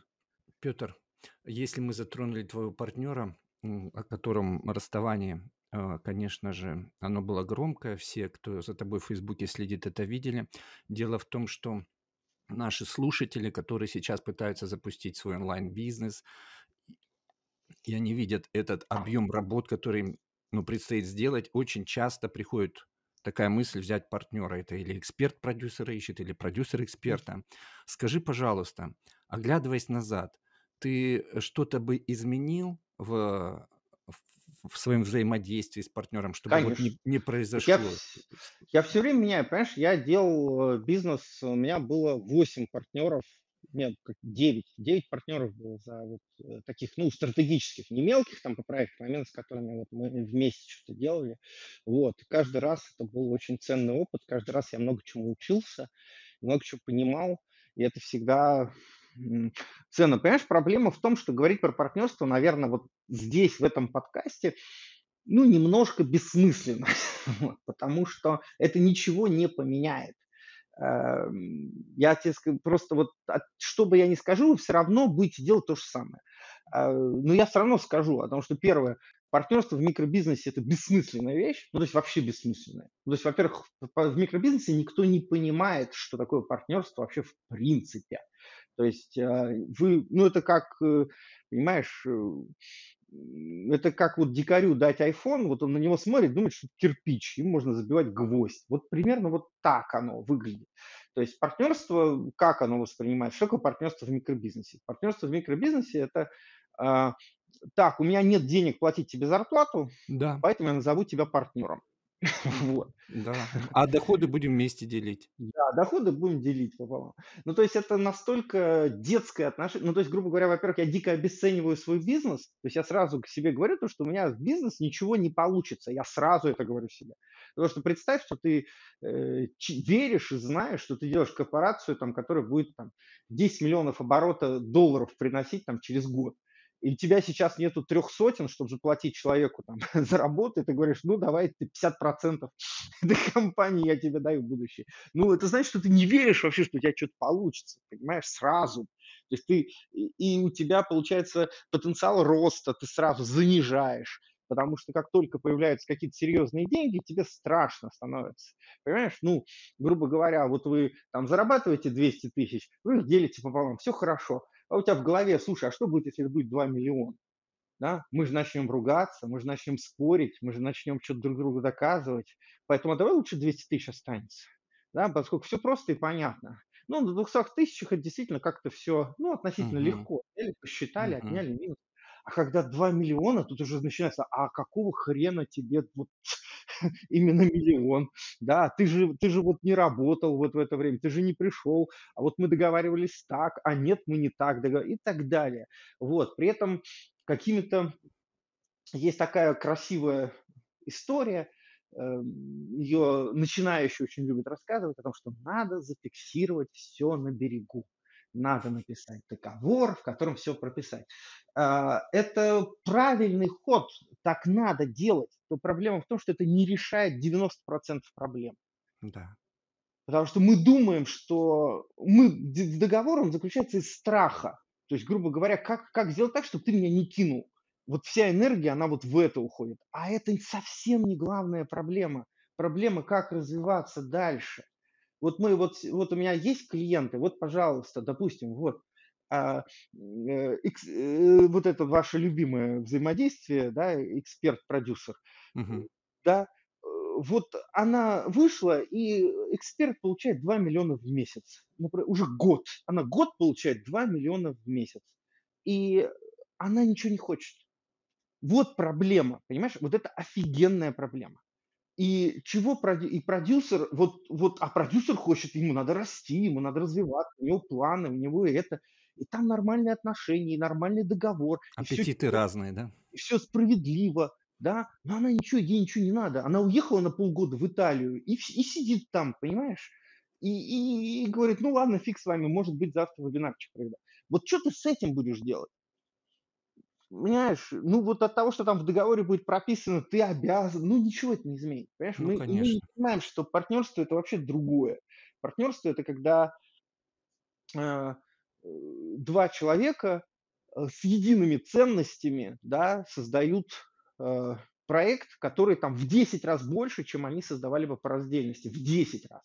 Петр, если мы затронули твоего партнера, о котором расставании а, конечно же, оно было громкое. Все, кто за тобой в Фейсбуке следит, это видели. Дело в том, что наши слушатели, которые сейчас пытаются запустить свой онлайн-бизнес, и они видят этот объем работ, который им ну, предстоит сделать, очень часто приходит такая мысль взять партнера. Это или эксперт продюсера ищет, или продюсер эксперта. Скажи, пожалуйста, оглядываясь назад, ты что-то бы изменил в в своем взаимодействии с партнером, чтобы Конечно. вот не, не произошло? Я, я все время меняю, понимаешь, я делал э, бизнес, у меня было 8 партнеров, меня 9, 9 партнеров было за вот э, таких, ну, стратегических, не мелких там по проектам, а именно с которыми вот мы вместе что-то делали. Вот, и каждый раз это был очень ценный опыт, каждый раз я много чему учился, много чего понимал, и это всегда цены. Понимаешь, проблема в том, что говорить про партнерство, наверное, вот здесь, в этом подкасте, ну, немножко бессмысленно, потому что это ничего не поменяет. Эм, я тебе скажу, просто вот, что бы я ни скажу, вы все равно будете делать то же самое. Э, но я все равно скажу, потому что первое, партнерство в микробизнесе это бессмысленная вещь, ну то есть вообще бессмысленная. Ну, то есть, во-первых, в микробизнесе никто не понимает, что такое партнерство вообще в принципе. То есть э, вы, ну это как, э, понимаешь, это как вот дикарю дать iPhone, вот он на него смотрит, думает, что кирпич, им можно забивать гвоздь. Вот примерно вот так оно выглядит. То есть партнерство, как оно воспринимается? Что такое партнерство в микробизнесе? Партнерство в микробизнесе – это э, так, у меня нет денег платить тебе зарплату, да. поэтому я назову тебя партнером. Вот. Да. А доходы будем вместе делить. Да, доходы будем делить пополам. Ну, то есть это настолько детское отношение. Ну, то есть, грубо говоря, во-первых, я дико обесцениваю свой бизнес. То есть я сразу к себе говорю, то, что у меня в бизнес ничего не получится. Я сразу это говорю себе. Потому что представь, что ты э, веришь и знаешь, что ты делаешь корпорацию, там, которая будет там, 10 миллионов оборота долларов приносить там, через год и у тебя сейчас нету трех сотен, чтобы заплатить человеку там, за работу, и ты говоришь, ну, давай ты 50% этой компании я тебе даю в будущее. Ну, это значит, что ты не веришь вообще, что у тебя что-то получится, понимаешь, сразу. То есть ты, и у тебя получается потенциал роста, ты сразу занижаешь потому что как только появляются какие-то серьезные деньги, тебе страшно становится. Понимаешь, ну, грубо говоря, вот вы там зарабатываете 200 тысяч, вы их делите пополам, все хорошо а у тебя в голове, слушай, а что будет, если это будет 2 миллиона? Да? Мы же начнем ругаться, мы же начнем спорить, мы же начнем что-то друг другу доказывать. Поэтому давай лучше 200 тысяч останется. Да? Поскольку все просто и понятно. Ну, на 200 тысячах это действительно как-то все, ну, относительно uh-huh. легко. Взяли, посчитали, uh-huh. отняли минус. А когда 2 миллиона, тут уже начинается, а какого хрена тебе вот именно миллион, да, ты же, ты же вот не работал вот в это время, ты же не пришел, а вот мы договаривались так, а нет, мы не так договаривались, и так далее. Вот, при этом какими-то, есть такая красивая история, эм, ее начинающие очень любят рассказывать о том, что надо зафиксировать все на берегу надо написать договор, в котором все прописать. А, это правильный ход, так надо делать. Но проблема в том, что это не решает 90% проблем. Да. Потому что мы думаем, что мы с договором заключается из страха. То есть, грубо говоря, как, как сделать так, чтобы ты меня не кинул. Вот вся энергия, она вот в это уходит. А это совсем не главная проблема. Проблема, как развиваться дальше. Вот мы вот, вот у меня есть клиенты, вот, пожалуйста, допустим, вот, а, э, э, вот это ваше любимое взаимодействие, да, эксперт-продюсер, угу. да, э, вот она вышла, и эксперт получает 2 миллиона в месяц. Например, уже год. Она год получает 2 миллиона в месяц. И она ничего не хочет. Вот проблема, понимаешь? Вот это офигенная проблема. И чего проди... и продюсер, вот, вот, а продюсер хочет, ему надо расти, ему надо развиваться, у него планы, у него это. И там нормальные отношения, и нормальный договор. Аппетиты и все, разные, да? И все справедливо, да. Но она ничего, ей ничего не надо. Она уехала на полгода в Италию и, и сидит там, понимаешь? И, и, и говорит, ну ладно, фиг с вами, может быть, завтра вебинарчик проведу. Вот что ты с этим будешь делать? Понимаешь, ну вот от того, что там в договоре будет прописано, ты обязан, ну ничего это не изменит. Понимаешь, ну, мы, мы не понимаем, что партнерство это вообще другое. Партнерство это когда э, два человека э, с едиными ценностями да, создают э, проект, который там в 10 раз больше, чем они создавали бы по раздельности, в 10 раз.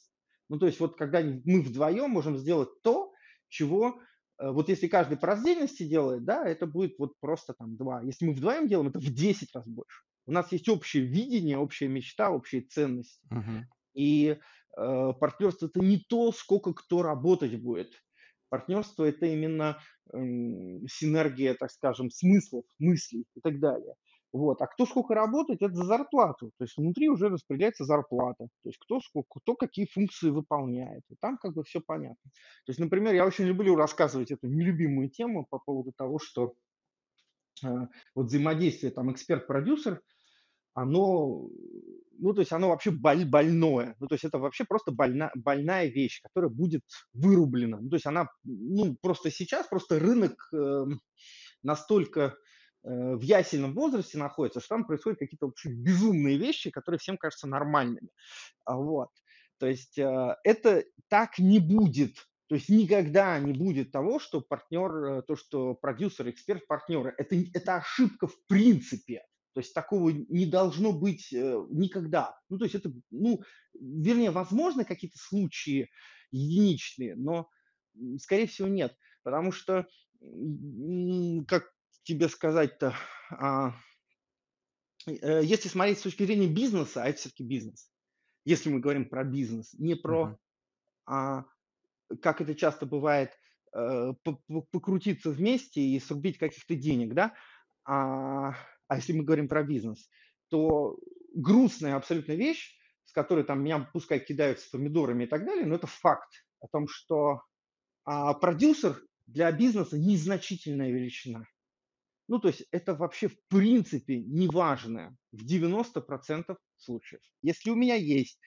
Ну, то есть вот когда мы вдвоем можем сделать то, чего вот если каждый по раздельности делает, да, это будет вот просто там два. Если мы вдвоем делаем, это в 10 раз больше. У нас есть общее видение, общая мечта, общие ценности. Uh-huh. И э, партнерство это не то, сколько кто работать будет. Партнерство это именно э, синергия, так скажем, смыслов, мыслей и так далее. Вот. А кто сколько работает, это за зарплату. То есть внутри уже распределяется зарплата. То есть кто, сколько, кто какие функции выполняет. И там как бы все понятно. То есть, например, я очень люблю рассказывать эту нелюбимую тему по поводу того, что э, вот взаимодействие там эксперт-продюсер, оно ну, то есть оно вообще боль, больное. Ну, то есть это вообще просто больна, больная вещь, которая будет вырублена. Ну, то есть она, ну, просто сейчас просто рынок э, настолько в ясельном возрасте находится, что там происходят какие-то вообще безумные вещи, которые всем кажутся нормальными. А вот. То есть э, это так не будет. То есть никогда не будет того, что партнер, э, то, что продюсер, эксперт, партнеры. Это, это ошибка в принципе. То есть такого не должно быть э, никогда. Ну, то есть это, ну, вернее, возможно, какие-то случаи единичные, но, скорее всего, нет. Потому что, как тебе сказать-то, а, э, если смотреть с точки зрения бизнеса, а это все-таки бизнес, если мы говорим про бизнес, не про, uh-huh. а, как это часто бывает, э, покрутиться вместе и срубить каких-то денег, да, а, а если мы говорим про бизнес, то грустная абсолютно вещь, с которой там меня пускай кидаются помидорами и так далее, но это факт о том, что а, продюсер для бизнеса незначительная величина. Ну, то есть это вообще в принципе неважно в 90% случаев. Если у меня есть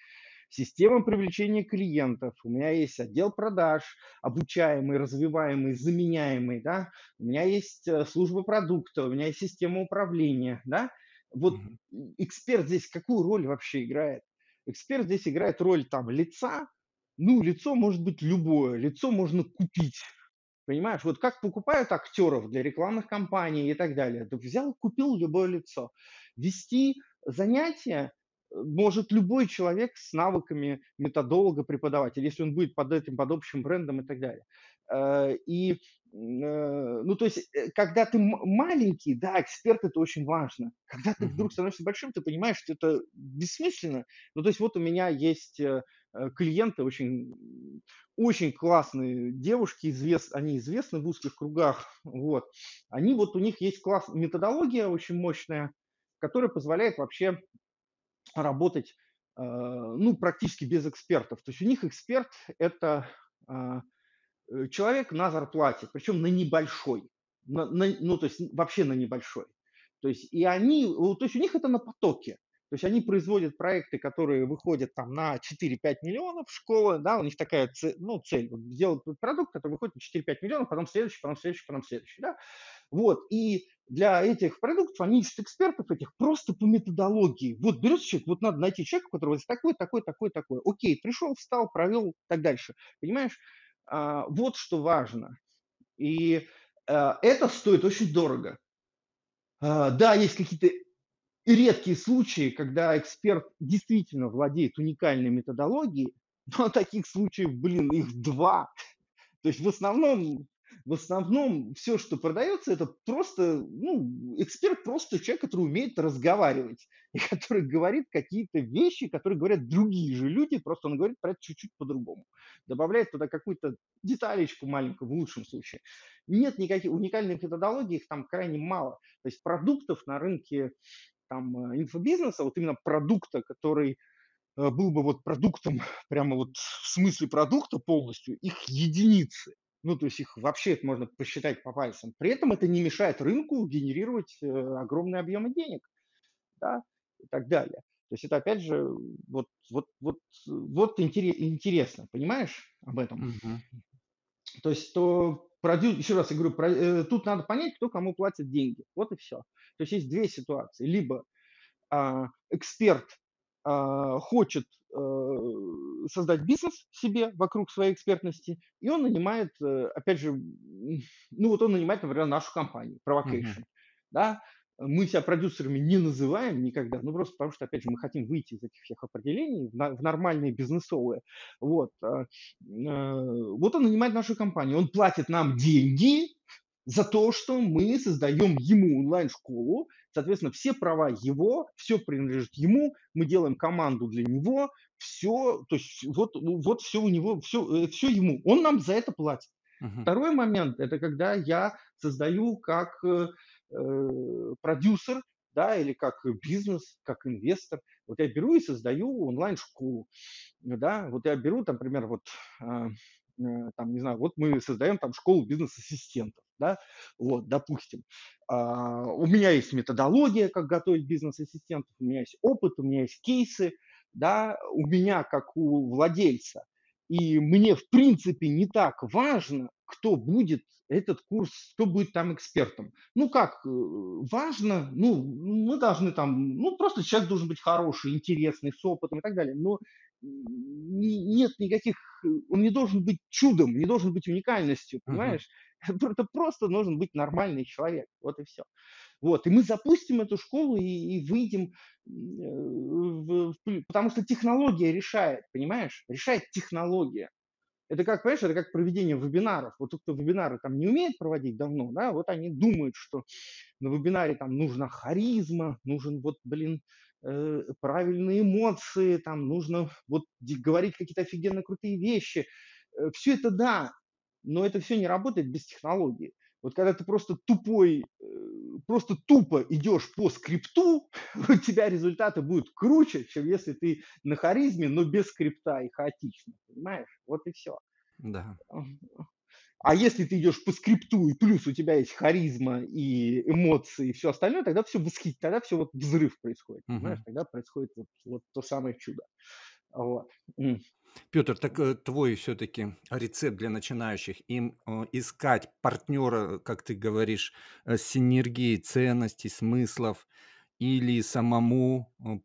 система привлечения клиентов, у меня есть отдел продаж, обучаемый, развиваемый, заменяемый, да, у меня есть э, служба продукта, у меня есть система управления, да, вот mm-hmm. эксперт здесь какую роль вообще играет? Эксперт здесь играет роль там лица, ну, лицо может быть любое, лицо можно купить, Понимаешь, вот как покупают актеров для рекламных кампаний и так далее. Так взял, купил любое лицо. Вести занятия может любой человек с навыками методолога, преподавателя, если он будет под этим, под общим брендом и так далее. Э, и, э, ну, то есть, э, когда ты маленький, да, эксперт это очень важно. Когда ты вдруг становишься большим, ты понимаешь, что это бессмысленно. Ну, то есть, вот у меня есть клиенты очень, очень классные девушки, извест, они известны в узких кругах, вот. Они вот, у них есть класс, методология очень мощная, которая позволяет вообще работать э, ну, практически без экспертов. То есть у них эксперт – это а, э, человек на зарплате, причем на небольшой, на, на, ну, то есть вообще на небольшой. То есть и они, то есть у них это на потоке. То есть они производят проекты, которые выходят там на 4-5 миллионов школы, да, у них такая цель, ну, цель, сделать продукт, который выходит на 4-5 миллионов, потом следующий, потом следующий, потом следующий, да. Вот, и для этих продуктов они ищут экспертов этих просто по методологии. Вот берется человек, вот надо найти человека, у которого такой, такой, такой, такой. Окей, пришел, встал, провел, так дальше. Понимаешь? А, вот что важно. И а, это стоит очень дорого. А, да, есть какие-то редкие случаи, когда эксперт действительно владеет уникальной методологией, но таких случаев, блин, их два. То есть в основном в основном все, что продается, это просто, ну, эксперт просто человек, который умеет разговаривать и который говорит какие-то вещи, которые говорят другие же люди, просто он говорит про это чуть-чуть по-другому. Добавляет туда какую-то деталечку маленькую в лучшем случае. Нет никаких уникальных методологий, их там крайне мало. То есть продуктов на рынке там э, инфобизнеса, вот именно продукта, который э, был бы вот продуктом, прямо вот в смысле продукта полностью, их единицы. Ну, то есть их вообще можно посчитать по пальцам. При этом это не мешает рынку генерировать э, огромные объемы денег, да, и так далее. То есть это опять же вот вот вот вот интересно, понимаешь об этом? Мгм. То есть то продю... еще раз я говорю, про- э, тут надо понять, кто кому платит деньги. Вот и все. То есть есть две ситуации. Либо а, эксперт а, хочет э, создать бизнес себе вокруг своей экспертности, и он нанимает, э, опять же, ну вот он нанимает, например, нашу компанию, Provocation, uh-huh. да, мы себя продюсерами не называем никогда, ну просто потому что, опять же, мы хотим выйти из этих всех определений в, на, в нормальные бизнесовые. Вот. А, э, вот он нанимает нашу компанию, он платит нам деньги за то, что мы создаем ему онлайн-школу, Соответственно, все права его, все принадлежит ему, мы делаем команду для него, все, то есть вот, вот все у него, все, э, все ему, он нам за это платит. Uh-huh. Второй момент, это когда я создаю как э, продюсер, да, или как бизнес, как инвестор. Вот я беру и создаю онлайн-школу, да, вот я беру, там, например, вот, э, э, там, не знаю, вот мы создаем там школу бизнес-ассистентов, да, вот, допустим. А, у меня есть методология, как готовить бизнес-ассистентов, у меня есть опыт, у меня есть кейсы, да, у меня как у владельца. И мне, в принципе, не так важно, кто будет этот курс, кто будет там экспертом. Ну как, э, важно, ну, мы должны там, ну, просто человек должен быть хороший, интересный, с опытом и так далее. Но нет никаких, он не должен быть чудом, не должен быть уникальностью, понимаешь? Uh-huh. Это просто должен быть нормальный человек, вот и все. Вот, и мы запустим эту школу и, и выйдем, в, в, потому что технология решает, понимаешь? Решает технология. Это как, понимаешь, это как проведение вебинаров. Вот тот, кто вебинары там не умеет проводить давно, да, вот они думают, что на вебинаре там нужна харизма, нужен вот, блин, э, правильные эмоции, там нужно вот говорить какие-то офигенно крутые вещи. Э, все это да, но это все не работает без технологии. Вот когда ты просто тупой, э, просто тупо идешь по скрипту, у тебя результаты будут круче, чем если ты на харизме, но без скрипта и хаотично, понимаешь? Вот и все. Да. А если ты идешь по скрипту, и плюс у тебя есть харизма и эмоции и все остальное, тогда все восхитительно, тогда все вот взрыв происходит, uh-huh. понимаешь? Тогда происходит вот, вот то самое чудо. Вот. Петр, так э, твой все-таки рецепт для начинающих им э, искать партнера, как ты говоришь, э, с синергией ценностей, смыслов, или самому э,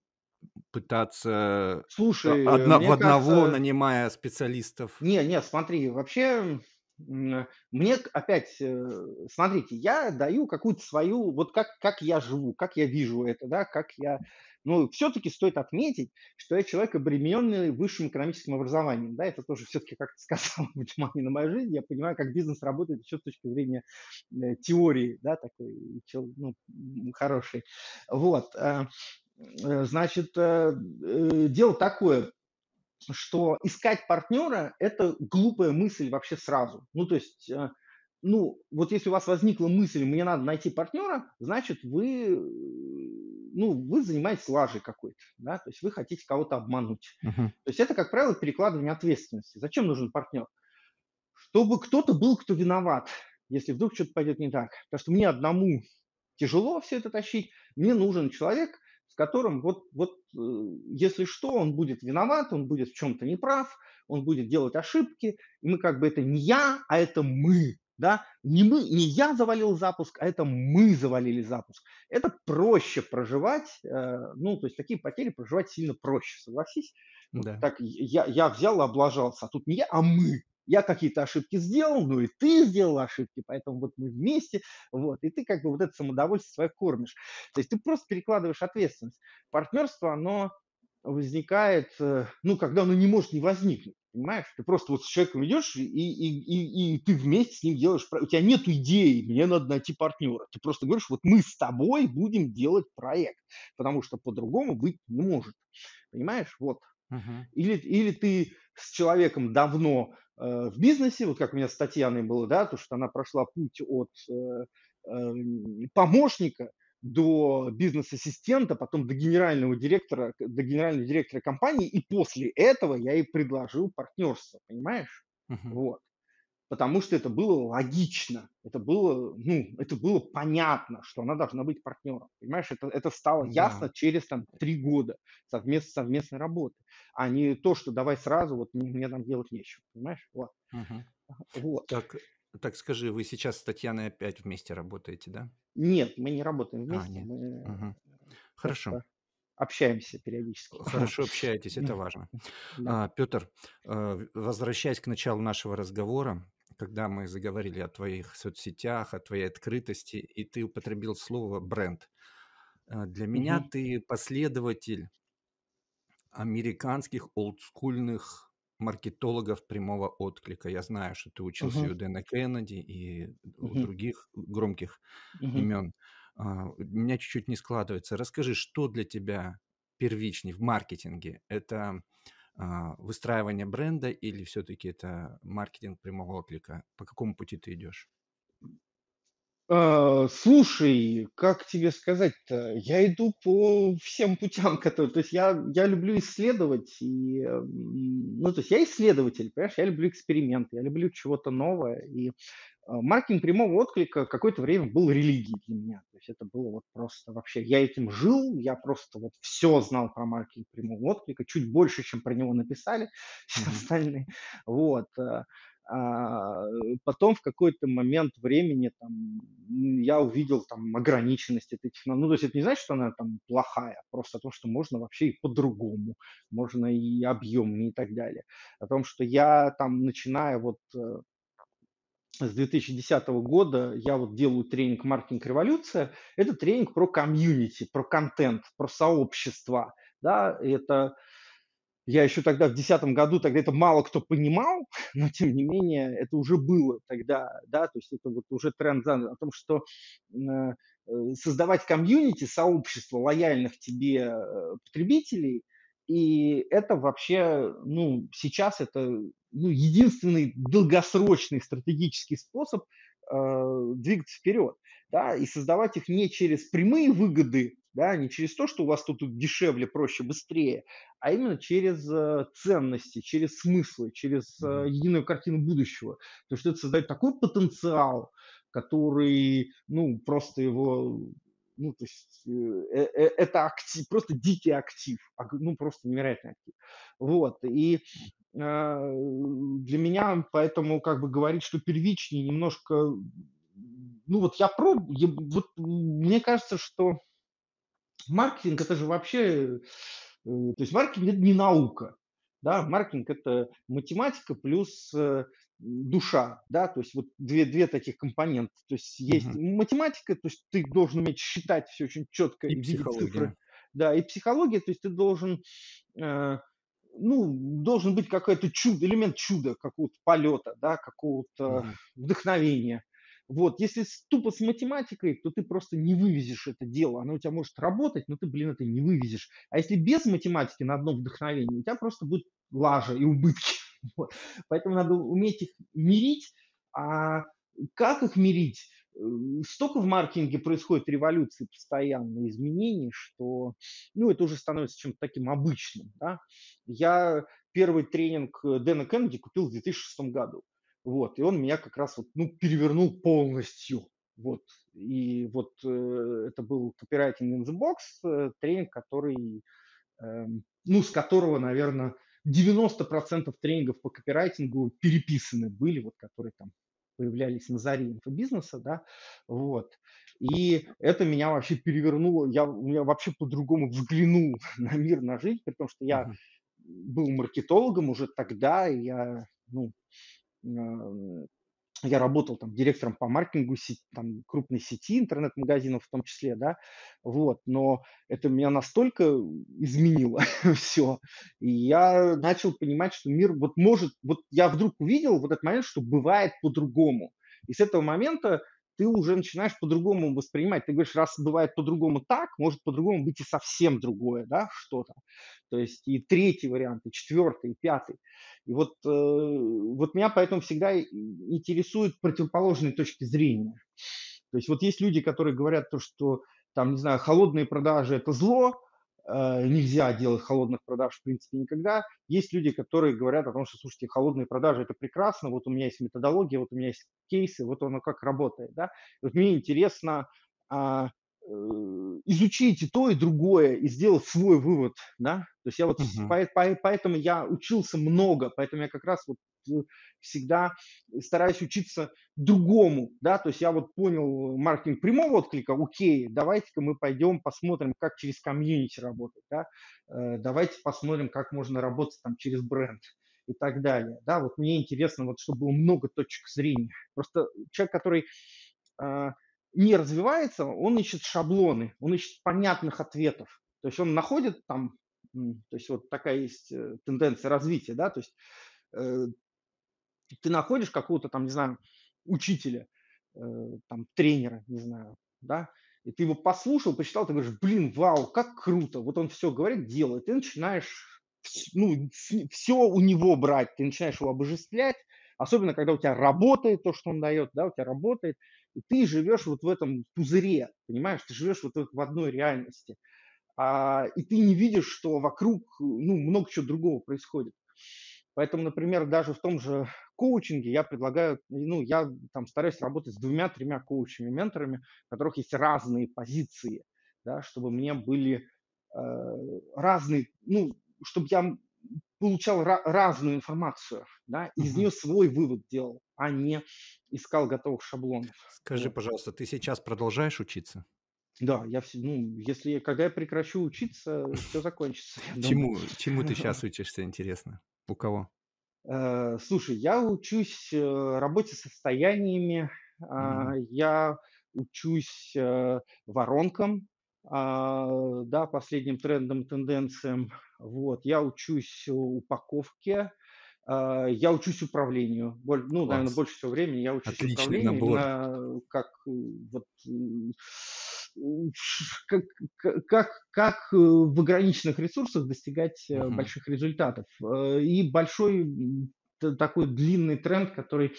пытаться э, Слушай, одна, в мне одного, кажется, нанимая специалистов? не, не, смотри, вообще м, мне к- опять, э, смотрите, я даю какую-то свою, вот как, как я живу, как я вижу это, да, как я но все-таки стоит отметить, что я человек, обремененный высшим экономическим образованием. Да, это тоже все-таки как-то сказал внимание на мою жизнь. Я понимаю, как бизнес работает еще с точки зрения э, теории, да, такой ну, хороший. Вот. Э, э, значит, дело такое, что искать партнера – это глупая мысль вообще сразу. Ну, то есть ну, вот если у вас возникла мысль, мне надо найти партнера, значит, вы, ну, вы занимаетесь лажей какой-то, да, то есть вы хотите кого-то обмануть. Uh-huh. То есть это, как правило, перекладывание ответственности. Зачем нужен партнер? Чтобы кто-то был, кто виноват, если вдруг что-то пойдет не так. Потому что мне одному тяжело все это тащить, мне нужен человек, с которым вот, вот э, если что, он будет виноват, он будет в чем-то неправ, он будет делать ошибки, и мы как бы это не я, а это мы, да, не, мы, не я завалил запуск, а это мы завалили запуск. Это проще проживать, э, ну, то есть такие потери проживать сильно проще, согласись? Да. Так я, я взял и облажался, а тут не я, а мы. Я какие-то ошибки сделал, ну и ты сделал ошибки, поэтому вот мы вместе, вот, и ты как бы вот это самодовольство свое кормишь. То есть ты просто перекладываешь ответственность. Партнерство, оно возникает, э, ну, когда оно не может не возникнуть. Понимаешь? Ты просто вот с человеком идешь, и, и, и, и ты вместе с ним делаешь... У тебя нет идеи, мне надо найти партнера. Ты просто говоришь, вот мы с тобой будем делать проект, потому что по-другому быть не может. Понимаешь? Вот. Uh-huh. Или, или ты с человеком давно э, в бизнесе, вот как у меня с Татьяной было, да, то, что она прошла путь от э, э, помощника до бизнес-ассистента, потом до генерального директора, до генерального директора компании, и после этого я ей предложил партнерство, понимаешь? Uh-huh. Вот. Потому что это было логично, это было, ну, это было понятно, что она должна быть партнером, понимаешь? Это, это стало ясно через там три года совмест, совместной работы, а не то, что давай сразу, вот мне, мне там делать нечего, понимаешь? Вот. Uh-huh. вот. Так, так скажи, вы сейчас с Татьяной опять вместе работаете, да? Нет, мы не работаем а, вместе. А, нет. Мы угу. Хорошо. Общаемся периодически. Хорошо общаетесь, это важно. Да. А, Петр, э, возвращаясь к началу нашего разговора, когда мы заговорили о твоих соцсетях, о твоей открытости, и ты употребил слово бренд. Э, для меня угу. ты последователь американских олдскульных маркетологов прямого отклика. Я знаю, что ты учился uh-huh. у Дэна Кеннеди, и у uh-huh. других громких uh-huh. имен. А, у меня чуть-чуть не складывается. Расскажи, что для тебя первичней в маркетинге? Это а, выстраивание бренда или все-таки это маркетинг прямого отклика? По какому пути ты идешь? А, слушай, как тебе сказать-то? Я иду по всем путям, которые... То есть я, я люблю исследовать, и, ну, то есть я исследователь, понимаешь? Я люблю эксперименты, я люблю чего-то новое, и а, маркетинг прямого отклика какое-то время был религией для меня. То есть это было вот просто вообще, я этим жил, я просто вот все знал про маркетинг прямого отклика, чуть больше, чем про него написали все остальные. Вот. А, а потом в какой-то момент времени там, я увидел там ограниченность этой технологии. Ну, то есть это не значит, что она там плохая, просто о том, что можно вообще и по-другому, можно и объемнее и так далее. О том, что я там, начиная вот э, с 2010 года я вот делаю тренинг «Маркетинг революция». Это тренинг про комьюнити, про контент, про сообщество. Да, это я еще тогда в 2010 году, тогда это мало кто понимал, но тем не менее это уже было тогда, да, то есть это вот уже тренд о том, что э, э, создавать комьюнити, сообщество лояльных тебе э, потребителей, и это вообще, ну, сейчас это ну, единственный долгосрочный стратегический способ э, двигаться вперед, да, и создавать их не через прямые выгоды, да, не через то, что у вас тут дешевле, проще, быстрее, а именно через э, ценности, через смыслы, через э, единую картину будущего. То есть это создает такой потенциал, который, ну, просто его ну, то есть э, э, это актив, просто дикий актив, ну, просто невероятный актив. Вот, и а, для меня поэтому как бы говорить, что первичнее немножко, ну, вот я пробую, вот мне кажется, что маркетинг это же вообще, э, то есть маркетинг это не наука, да, маркетинг это математика плюс душа, да, то есть вот две, две таких компонента. То есть есть uh-huh. математика, то есть ты должен уметь считать все очень четко и, и психология. цифры. Да, и психология, то есть ты должен, э, ну, должен быть какой-то чудо, элемент чуда, какого-то полета, да, какого-то uh-huh. вдохновения. Вот, если тупо с математикой, то ты просто не вывезешь это дело. Оно у тебя может работать, но ты, блин, это не вывезешь. А если без математики на одном вдохновении, у тебя просто будет лажа и убытки. Вот. Поэтому надо уметь их мирить. А как их мирить? Э, столько в маркетинге происходит революции, постоянные изменений, что ну, это уже становится чем-то таким обычным. Да? Я первый тренинг Дэна Кеннеди купил в 2006 году. Вот, и он меня как раз вот, ну, перевернул полностью. Вот, и вот э, это был Copywriting in the Box, э, тренинг, который, э, ну, с которого, наверное, 90% тренингов по копирайтингу переписаны были, вот которые там появлялись на заре инфобизнеса, да, вот. И это меня вообще перевернуло, я, я вообще по-другому взглянул на мир, на жизнь, при том, что я был маркетологом уже тогда, и я, ну, я работал там директором по маркетингу сети, там, крупной сети интернет-магазинов в том числе, да, вот, но это меня настолько изменило все, и я начал понимать, что мир вот может, вот я вдруг увидел вот этот момент, что бывает по-другому, и с этого момента ты уже начинаешь по-другому воспринимать. Ты говоришь, раз бывает по-другому так, может по-другому быть и совсем другое, да, что-то. То есть и третий вариант, и четвертый, и пятый. И вот, э, вот меня поэтому всегда интересуют противоположные точки зрения. То есть вот есть люди, которые говорят то, что там, не знаю, холодные продажи – это зло, нельзя делать холодных продаж в принципе никогда. Есть люди, которые говорят о том, что, слушайте, холодные продажи – это прекрасно, вот у меня есть методология, вот у меня есть кейсы, вот оно как работает. Да? вот мне интересно, а, э, изучить и то, и другое, и сделать свой вывод, да, то есть я вот, uh-huh. по, по, поэтому я учился много, поэтому я как раз вот э, всегда стараюсь учиться другому, да, то есть я вот понял маркетинг прямого отклика, окей, давайте-ка мы пойдем посмотрим, как через комьюнити работать, да, э, давайте посмотрим, как можно работать там через бренд и так далее, да, вот мне интересно, вот чтобы было много точек зрения, просто человек, который э, не развивается, он ищет шаблоны, он ищет понятных ответов. То есть он находит там, то есть вот такая есть э, тенденция развития, да, то есть э, ты находишь какого-то там, не знаю, учителя, э, там, тренера, не знаю, да, и ты его послушал, почитал, ты говоришь, блин, вау, как круто, вот он все говорит, делает, ты начинаешь, ну, все у него брать, ты начинаешь его обожествлять, особенно когда у тебя работает то, что он дает, да, у тебя работает, и ты живешь вот в этом пузыре, понимаешь, ты живешь вот в одной реальности, а, и ты не видишь, что вокруг, ну, много чего другого происходит. Поэтому, например, даже в том же коучинге я предлагаю, ну, я там стараюсь работать с двумя-тремя коучами, менторами, у которых есть разные позиции, да, чтобы мне были э, разные, ну, чтобы я получал ra- разную информацию, да, из нее свой вывод делал, а не искал готовых шаблонов. Скажи, вот. пожалуйста, ты сейчас продолжаешь учиться? Да, я все, ну, если когда я прекращу учиться, все закончится. Чему, чему ты сейчас учишься, интересно? У кого? Э, слушай, я учусь э, работе с состояниями, mm-hmm. я учусь э, воронкам, а, да, последним трендам, тенденциям. Вот, я учусь упаковке, а, я учусь управлению. Ну, Класс. наверное, больше всего времени я учусь Отличный управлению, набор. как вот как, как, как в ограниченных ресурсах достигать uh-huh. больших результатов. Э, и большой такой длинный тренд, который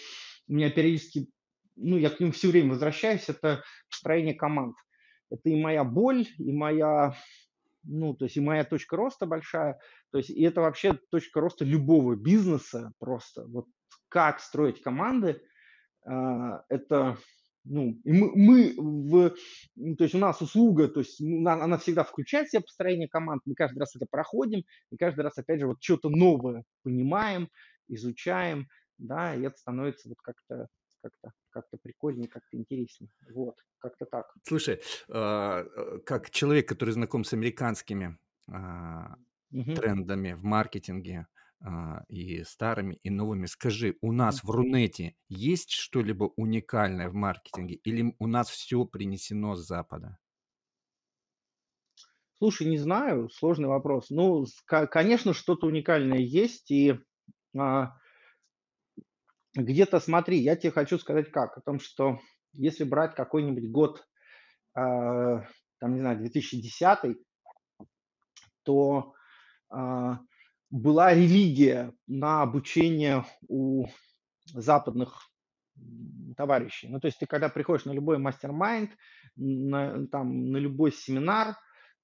у меня периодически, ну, я к нему все время возвращаюсь, это построение команд. Это и моя боль, и моя, ну, то есть и моя точка роста большая, то есть и это вообще точка роста любого бизнеса просто. Вот как строить команды, это ну, и мы, мы в, то есть у нас услуга, то есть она, она всегда включает в себя построение команд, мы каждый раз это проходим, и каждый раз, опять же, вот что-то новое понимаем, изучаем, да, и это становится вот как-то как-то как-то прикольнее, как-то интереснее. Вот, как-то так. Слушай, а, э, как человек, который знаком с американскими угу. трендами в маркетинге, и старыми, и новыми. Скажи, у нас в Рунете есть что-либо уникальное в маркетинге или у нас все принесено с Запада? Слушай, не знаю, сложный вопрос. Ну, конечно, что-то уникальное есть, и а, где-то, смотри, я тебе хочу сказать как, о том, что если брать какой-нибудь год, а, там, не знаю, 2010, то а, была религия на обучение у западных товарищей. Ну, то есть ты когда приходишь на любой мастер-майнд, на, там, на любой семинар,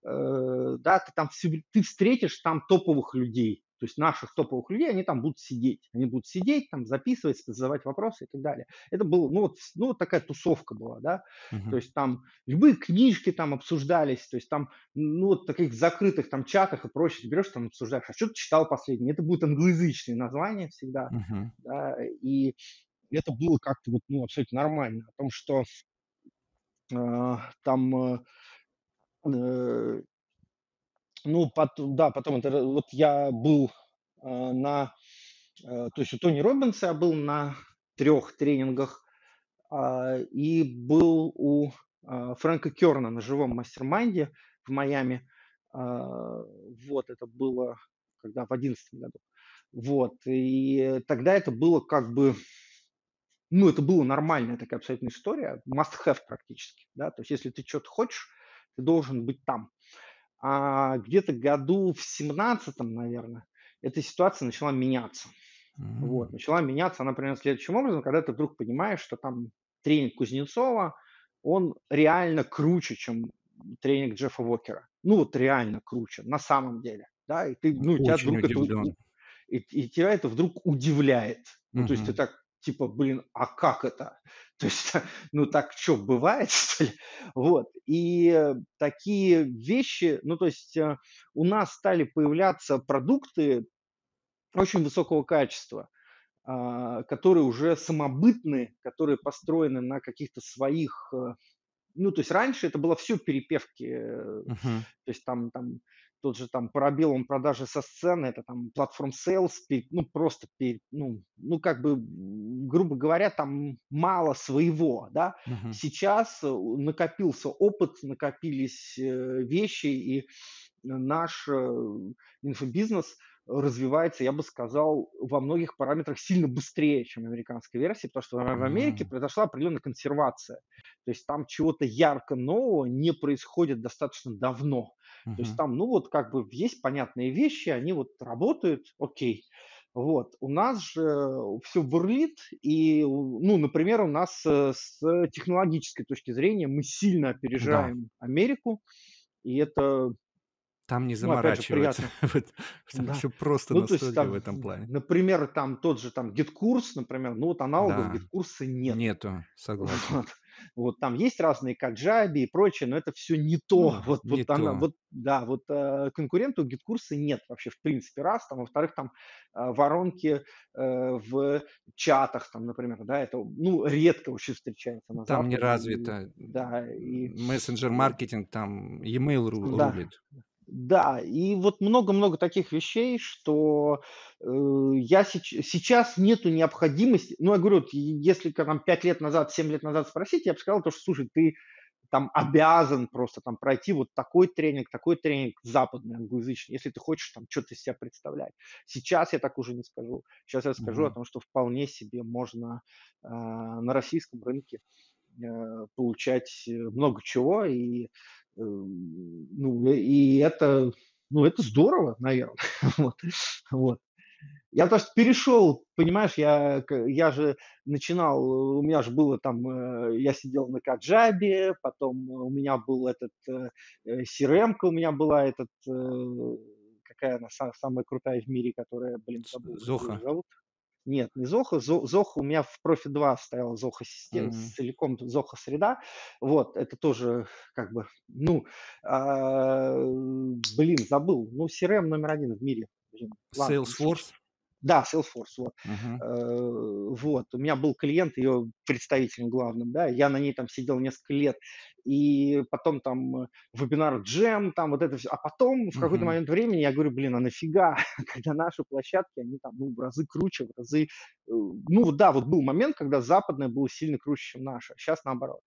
э, да, ты там ты встретишь там топовых людей, то есть наших топовых людей, они там будут сидеть. Они будут сидеть, там записывать, задавать вопросы и так далее. Это было, ну вот, ну, вот такая тусовка была, да. Uh-huh. То есть там любые книжки там обсуждались, то есть там, ну вот таких закрытых там чатах и прочее, берешь там обсуждаешь, а что ты читал последнее? Это будет англоязычные названия всегда, uh-huh. да, и это было как-то вот, ну, абсолютно нормально. О том, что э, там э, э ну, потом, да, потом это, вот я был э, на, э, то есть у Тони Робинса я был на трех тренингах э, и был у э, Фрэнка Керна на живом mastermind е в Майами. Э, вот, это было когда в одиннадцатом году. Вот, и тогда это было как бы, ну, это была нормальная такая абсолютно история, must-have практически, да, то есть если ты что-то хочешь, ты должен быть там а где-то году в семнадцатом, наверное, эта ситуация начала меняться. Mm-hmm. Вот, начала меняться она примерно следующим образом, когда ты вдруг понимаешь, что там тренинг Кузнецова, он реально круче, чем тренинг Джеффа Уокера. Ну вот реально круче, на самом деле. Да, и ты, ну, тебя вдруг это, и, и тебя это вдруг удивляет. Ну, то есть ты так типа, блин, а как это? То есть, ну так что, бывает, что ли? Вот. И такие вещи, ну то есть э, у нас стали появляться продукты очень высокого качества, а, которые уже самобытны, которые построены на каких-то своих э, ну, то есть раньше это было все перепевки, uh-huh. то есть там, там тот же там пробелом продажи со сцены, это там платформ sales, ну просто, ну, ну как бы, грубо говоря, там мало своего, да. Uh-huh. Сейчас э, накопился опыт, накопились э, вещи, и наш э, инфобизнес развивается, я бы сказал, во многих параметрах сильно быстрее, чем американская версия, потому что в Америке произошла определенная консервация. То есть там чего-то ярко нового не происходит достаточно давно. Uh-huh. То есть там, ну вот как бы есть понятные вещи, они вот работают, окей. Вот, у нас же все бурлит, и, ну, например, у нас э, с технологической точки зрения мы сильно опережаем да. Америку, и это Там не Ну, опять же, заморачиваются. приятно. Вот там Да. всё просто Ну, то есть настолько в там, этом плане. например, там тот же там GetCourse, например, ну вот аналогов Да, GetCourse а нет. нету, согласен. Вот. Вот там есть разные Kajabi и прочее, но это все не то. Ну, Вот не вот она то. вот да, вот, э, конкурента у GetCourse а нет вообще в принципе, раз. Там, во-вторых, там, а, воронки, э, в чатах там, например, да, это, ну, редко очень встречается на Там не развито. да, и Мессенджер-маркетинг, там e-mail ру да. рулит. Да, и вот много-много таких вещей, что, э, я сеч сейчас нету необходимости. Ну, я говорю, вот если там 5 лет назад, 7 лет назад спросить, я бы сказал то, что слушай, ты там обязан просто там пройти вот такой тренинг, такой тренинг западный, англоязычный, если ты хочешь там чё-то из себя представлять. Сейчас я так уже не скажу. Сейчас я скажу о Мгм. том, что вполне себе можно, а, на российском рынке, э, получать, э, много чего. И, э, ну, и это, ну, это здорово, наверно. Вот. Вот. Я просто перешел, понимаешь, я я же начинал, у меня же было там, э, я сидел на Kajabi, потом у меня был этот, э, э, CRM-ка у меня была, этот, э, какая она са самая крутая в мире, которая, блин, забыл, Zoho? зовут. Нет, не Zoho. Зо Zoho у меня в профи 2 стояла Zoho система, Мгм. целиком Zoho среда. Вот, это тоже как бы, ну, а, блин, забыл. Ну, CRM номер 1 в мире. Блин, ладно. Salesforce? Да, Salesforce, вот. Э, вот, у меня был клиент, её представителем главным, да, я на ней там сидел несколько лет, и потом там вебинар Jam, там вот это всё. А потом в какой-то Мгм. момент времени я говорю: "Блин, а нафига?" Когда наши площадки, они там, ну, в разы круче, в разы, э, ну да, вот был момент, когда западное было сильно круче, чем наше, щас наоборот.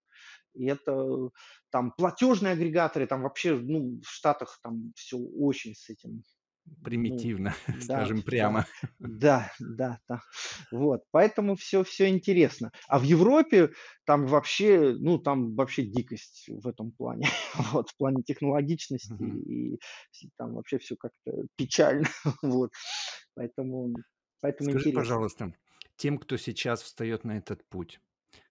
И это там платежные агрегаторы, там вообще, ну, в Штатах там всё очень с этим, Примитивно, да, скажем да, прямо. да, да, да. Вот, поэтому всё всё интересно. А в Европе там вообще, ну, там вообще дикость в этом плане. Вот, в плане технологичности, Мгм. и вс там вообще всё как-то печально. Вот, поэтому поэтому Скажи, интересно. пожалуйста, тем, кто сейчас встаёт на этот путь,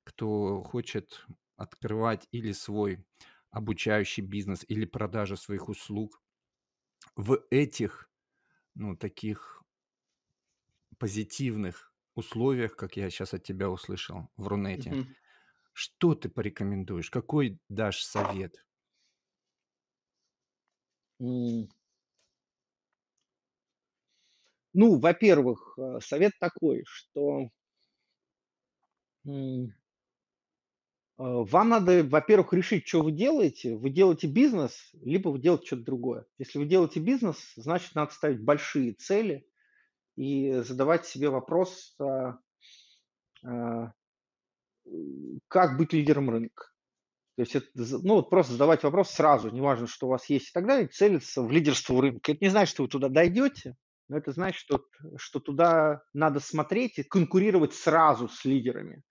кто хочет открывать или свой обучающий бизнес, или продажу своих услуг в этих, ну, таких позитивных условиях, как я щас от тебя услышал, в Рунете, Мгм. что ты порекомендуешь? Какой дашь совет? Ну, во-первых, э, совет такой, что вам надо, во-первых, решить, чё вы делаете. Вы делаете бизнес, либо вы делаете чё-то другое. Если вы делаете бизнес, значит, надо ставить большие цели и задавать себе вопрос, м, как быть лидером рынка. То есть это ну, вот просто задавать вопрос сразу, неважно, что у вас есть и так далее, целиться в лидерство рынка. Это не значит, что вы туда дойдете, но это значит, что что туда надо смотреть и конкурировать сразу с лидерами.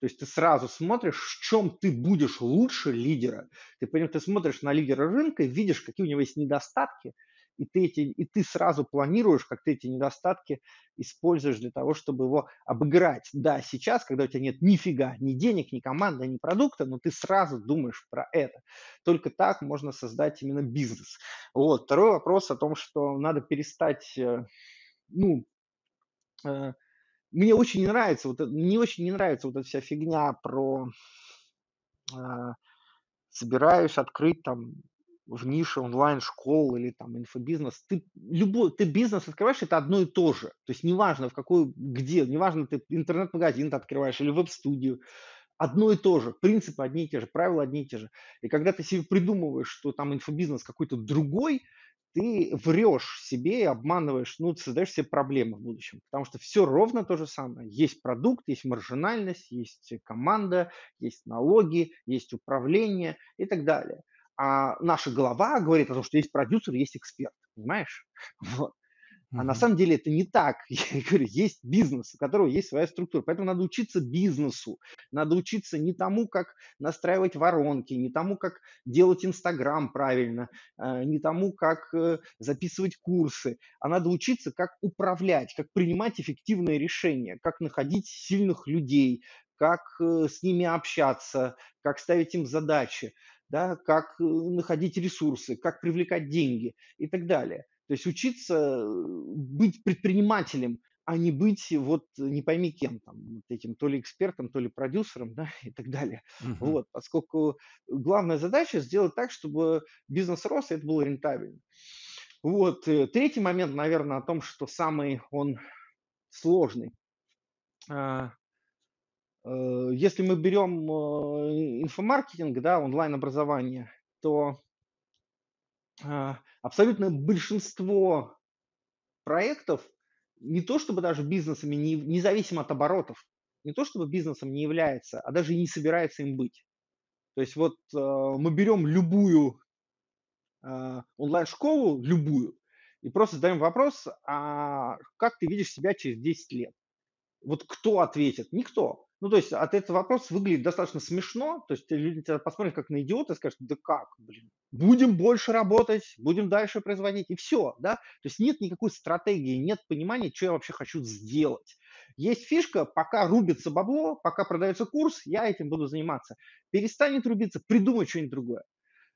То есть ты сразу смотришь, в чём ты будешь лучше лидера. Ты поним ты смотришь на лидера рынка и видишь, какие у него есть недостатки, и ты эти и ты сразу планируешь, как ты эти недостатки используешь для того, чтобы его обыграть. Да, сейчас, когда у тя нет ни фига, ни денег, ни команды, ни продукта, но ты сразу думаешь про это. Только так можно создать именно бизнес. Вот. Второй вопрос о том, что надо перестать, э, ну, э, мне очень не нравится вот эт мне очень не нравится вот эта вся фигня про, а, собираюсь открыть там в нише онлайн-школу или там инфобизнес. Ты любой ты бизнес открываешь- это одно и то же. То есть неважно, в какой где, неважно, ты интернет-магазин ты открываешь или веб-студию- одно и то же, принципы одни и те же, правила одни и те же. И когда ты себе придумываешь, что там инфобизнес какой-то другой, ты врёшь себе и обманываешь, ну, ты создаёшь себе проблемы в будущем. Потому что всё ровно то же самое. Есть продукт, есть маржинальность, есть команда, есть налоги, есть управление и так далее. А наша голова говорит о том, что есть продюсер, есть эксперт, понимаешь? Вот. А на самом деле это не так. Я говорю, есть бизнес, у которого есть своя структура, поэтому надо учиться бизнесу. Надо учиться не тому, как настраивать воронки, не тому, как делать "Инстаграм" правильно, а, не тому, как, э, записывать курсы, а надо учиться, как управлять, как принимать эффективные решения, как находить сильных людей, как, э, с ними общаться, как ставить им задачи. да, как э, находить ресурсы, как привлекать деньги и так далее. То есть учиться э, быть предпринимателем, а не быть вот не пойми кем там, вот этим то ли экспертом, то ли продюсером, да, и так далее. Uh-huh. Вот, поскольку главная задача сделать так, чтобы бизнес рос, и это было рентабельно. Вот, э, третий момент, наверное, о том, что самый он сложный. А, э, если мы берем инфомаркетинг, да, онлайн-образование, то абсолютное большинство проектов не то чтобы даже бизнесами, не, независимо от оборотов, не то чтобы бизнесом не является, а даже не собирается им быть. То есть вот э, мы берем любую э, онлайн-школу, любую, и просто задаем вопрос, а как ты видишь себя через 10 лет? Вот кто ответит? Никто. Ну, то есть от этого вопрос выглядит достаточно смешно, то есть люди тебя посмотрят как на идиота и скажут, да как, блин, будем больше работать, будем дальше производить, и все, да, то есть нет никакой стратегии, нет понимания, что я вообще хочу сделать. Есть фишка, пока рубится бабло, пока продается курс, я этим буду заниматься. Перестанет рубиться, придумай что-нибудь другое.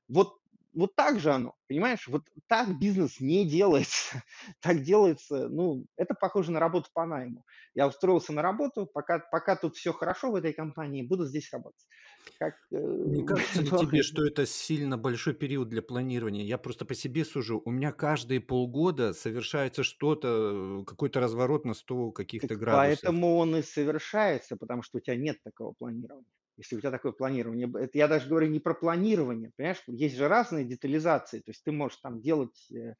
Вот вот так же оно, понимаешь? Вот так бизнес не делается. так делается, ну, это похоже на работу по найму. Я устроился на работу, пока, пока тут все хорошо в этой компании, буду здесь работать. Как, э, не кажется ли тебе, что это сильно большой период для планирования? Я просто по себе сужу. У меня каждые полгода совершается что-то, какой-то разворот на 100 каких-то градусов. Поэтому он и совершается, потому что у тебя нет такого планирования если у тебя такое планирование. Это я даже говорю не про планирование, понимаешь? Есть же разные детализации, то есть ты можешь там делать э,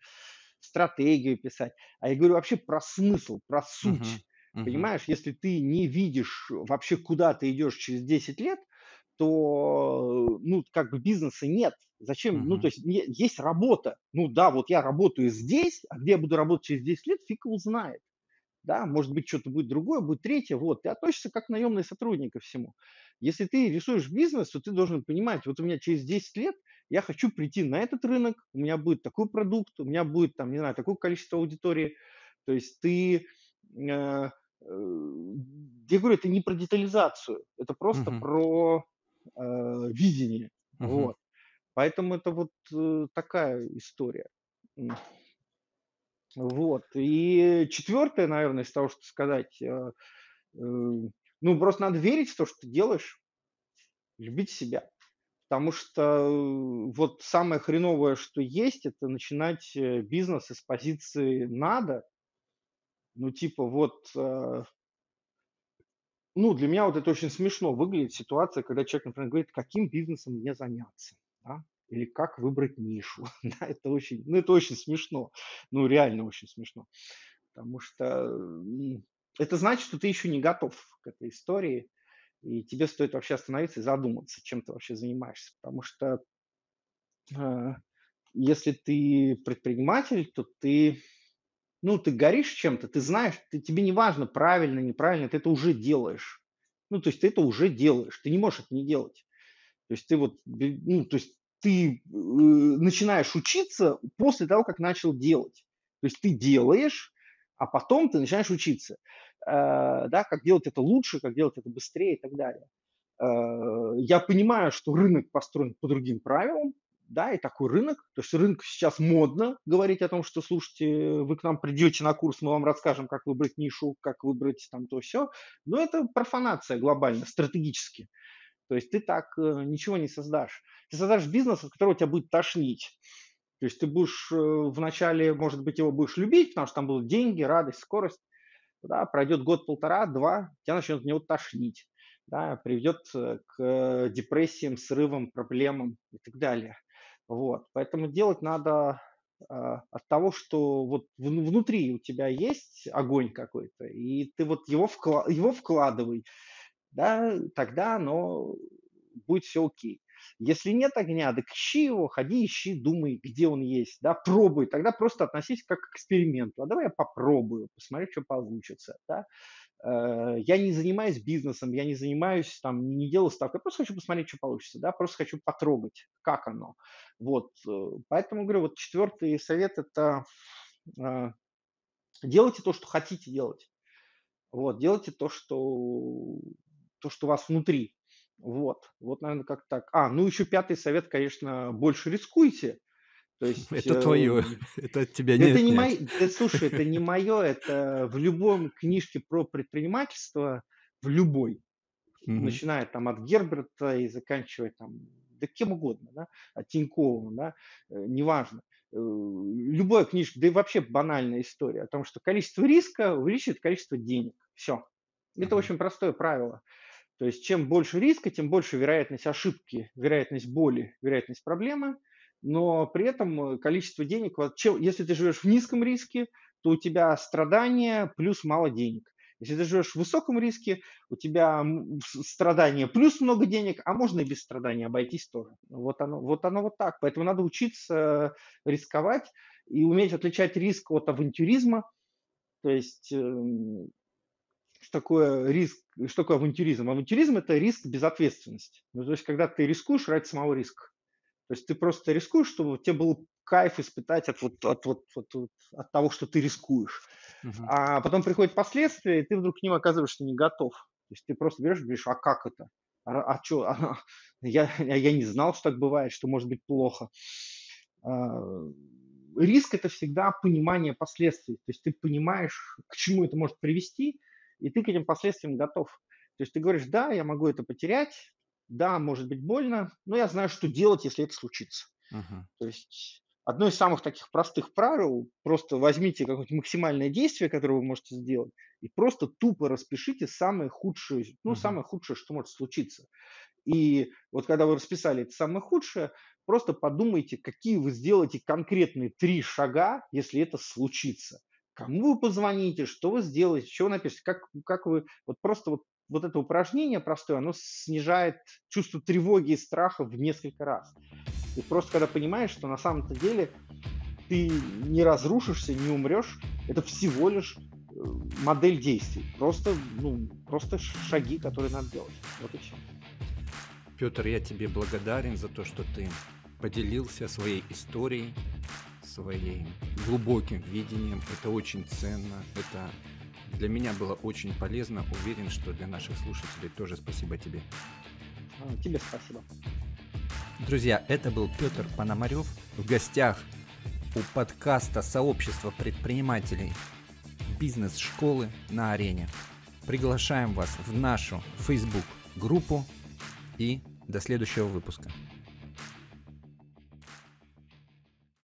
стратегию писать, а я говорю вообще про смысл, про суть. Uh-huh, uh-huh. Понимаешь, если ты не видишь вообще, куда ты идешь через 10 лет, то, ну, как бы бизнеса нет. Зачем? Uh-huh. Ну, то есть есть работа. Ну, да, вот я работаю здесь, а где я буду работать через 10 лет, фиг его знает да, может быть, что-то будет другое, будет третье, вот, ты относишься как наемный сотрудник ко всему. Если ты рисуешь бизнес, то ты должен понимать, вот у меня через 10 лет я хочу прийти на этот рынок, у меня будет такой продукт, у меня будет, там, не знаю, такое количество аудитории, то есть ты, э, э, я говорю, это не про детализацию, это просто uh-huh. про э, видение, uh-huh. вот. Поэтому это вот э, такая история. Вот. И четвертое, наверное, из того, что сказать, э, э, ну, просто надо верить в то, что ты делаешь, любить себя. Потому что э, вот самое хреновое, что есть, это начинать бизнес из позиции «надо». Ну, типа, вот, ну, для меня вот это очень смешно выглядит ситуация, когда человек, например, говорит, каким бизнесом мне заняться. Да? Или как выбрать нишу. да, это очень, ну, это очень смешно. Ну, реально очень смешно. Потому что это значит, что ты еще не готов к этой истории, и тебе стоит вообще остановиться и задуматься, чем ты вообще занимаешься. Потому что э, если ты предприниматель, то ты, ну, ты горишь чем-то, ты знаешь, ты, тебе не важно, правильно, неправильно, ты это уже делаешь. Ну, то есть ты это уже делаешь, ты не можешь это не делать. То есть ты вот, ну, то есть ты э, начинаешь учиться после того, как начал делать. То есть ты делаешь, а потом ты начинаешь учиться, э, да, как делать это лучше, как делать это быстрее и так далее. Э, я понимаю, что рынок построен по другим правилам, да, и такой рынок. То есть рынок сейчас модно говорить о том, что, слушайте, вы к нам придете на курс, мы вам расскажем, как выбрать нишу, как выбрать там то все. Но это профанация глобально, стратегически. То есть ты так э, ничего не создашь. Ты создашь бизнес, от которого тебя будет тошнить. То есть ты будешь э, вначале, может быть, его будешь любить, потому что там будут деньги, радость, скорость. Да, пройдет год-полтора, два, тебя начнет от него тошнить. Да, приведет э, к депрессиям, срывам, проблемам и так далее. Вот. Поэтому делать надо э, от того, что вот внутри у тебя есть огонь какой-то, и ты вот его, вкла- его вкладывай да, тогда оно будет все окей. Если нет огня, так ищи его, ходи, ищи, думай, где он есть, да, пробуй, тогда просто относись как к эксперименту. А давай я попробую, посмотрю, что получится, да. Э, я не занимаюсь бизнесом, я не занимаюсь, там, не делаю ставку, я просто хочу посмотреть, что получится, да, просто хочу потрогать, как оно. Вот, э, поэтому говорю, вот четвертый совет – это э, делайте то, что хотите делать. Вот, делайте то, что то, что у вас внутри. Вот, вот, наверное, как так. А, ну еще пятый совет, конечно, больше рискуйте. То есть, это твое, э, это от тебя нет. Это не мое, э, слушай, это не мое, это в любом книжке про предпринимательство, в любой, угу. начиная там от Герберта и заканчивая там, да кем угодно, да, от Тинькова, да, э, неважно. Любая книжка, да и вообще банальная история о том, что количество риска увеличивает количество денег. Все. Это очень простое правило. То есть чем больше риска, тем больше вероятность ошибки, вероятность боли, вероятность проблемы, но при этом количество денег, чем, если ты живешь в низком риске, то у тебя страдания плюс мало денег. Если ты живешь в высоком риске, у тебя страдания плюс много денег, а можно и без страданий обойтись тоже. Вот оно, вот оно вот так. Поэтому надо учиться рисковать и уметь отличать риск от авантюризма. То есть эм, что такое риск, что такое авантюризм? Авантюризм – это риск безответственности. Ну, то есть, когда ты рискуешь ради самого риска. То есть ты просто рискуешь, чтобы тебе был кайф испытать от, вот, от, вот, вот, вот, от того, что ты рискуешь. Uh-huh. А потом приходят последствия, и ты вдруг к ним оказываешься не готов. То есть ты просто берешь и говоришь, а как это? А, а что? А, я, я не знал, что так бывает, что может быть плохо. А, риск – это всегда понимание последствий. То есть ты понимаешь, к чему это может привести – и ты к этим последствиям готов. То есть ты говоришь, да, я могу это потерять, да, может быть больно, но я знаю, что делать, если это случится. Uh-huh. То есть одно из самых таких простых правил, просто возьмите какое-нибудь максимальное действие, которое вы можете сделать, и просто тупо распишите самое худшее, ну, uh-huh. самое худшее, что может случиться. И вот когда вы расписали это самое худшее, просто подумайте, какие вы сделаете конкретные три шага, если это случится кому вы позвоните, что вы сделаете, что вы напишете, как, как вы, вот просто вот, вот это упражнение простое, оно снижает чувство тревоги и страха в несколько раз. И просто когда понимаешь, что на самом-то деле ты не разрушишься, не умрешь, это всего лишь э, модель действий, просто, ну, просто шаги, которые надо делать. Вот и все. Петр, я тебе благодарен за то, что ты поделился своей историей, своим глубоким видением. Это очень ценно. Это для меня было очень полезно. Уверен, что для наших слушателей тоже спасибо тебе. А, тебе спасибо. Друзья, это был Петр Пономарев в гостях у подкаста сообщества предпринимателей бизнес-школы на арене. Приглашаем вас в нашу Facebook группу и до следующего выпуска.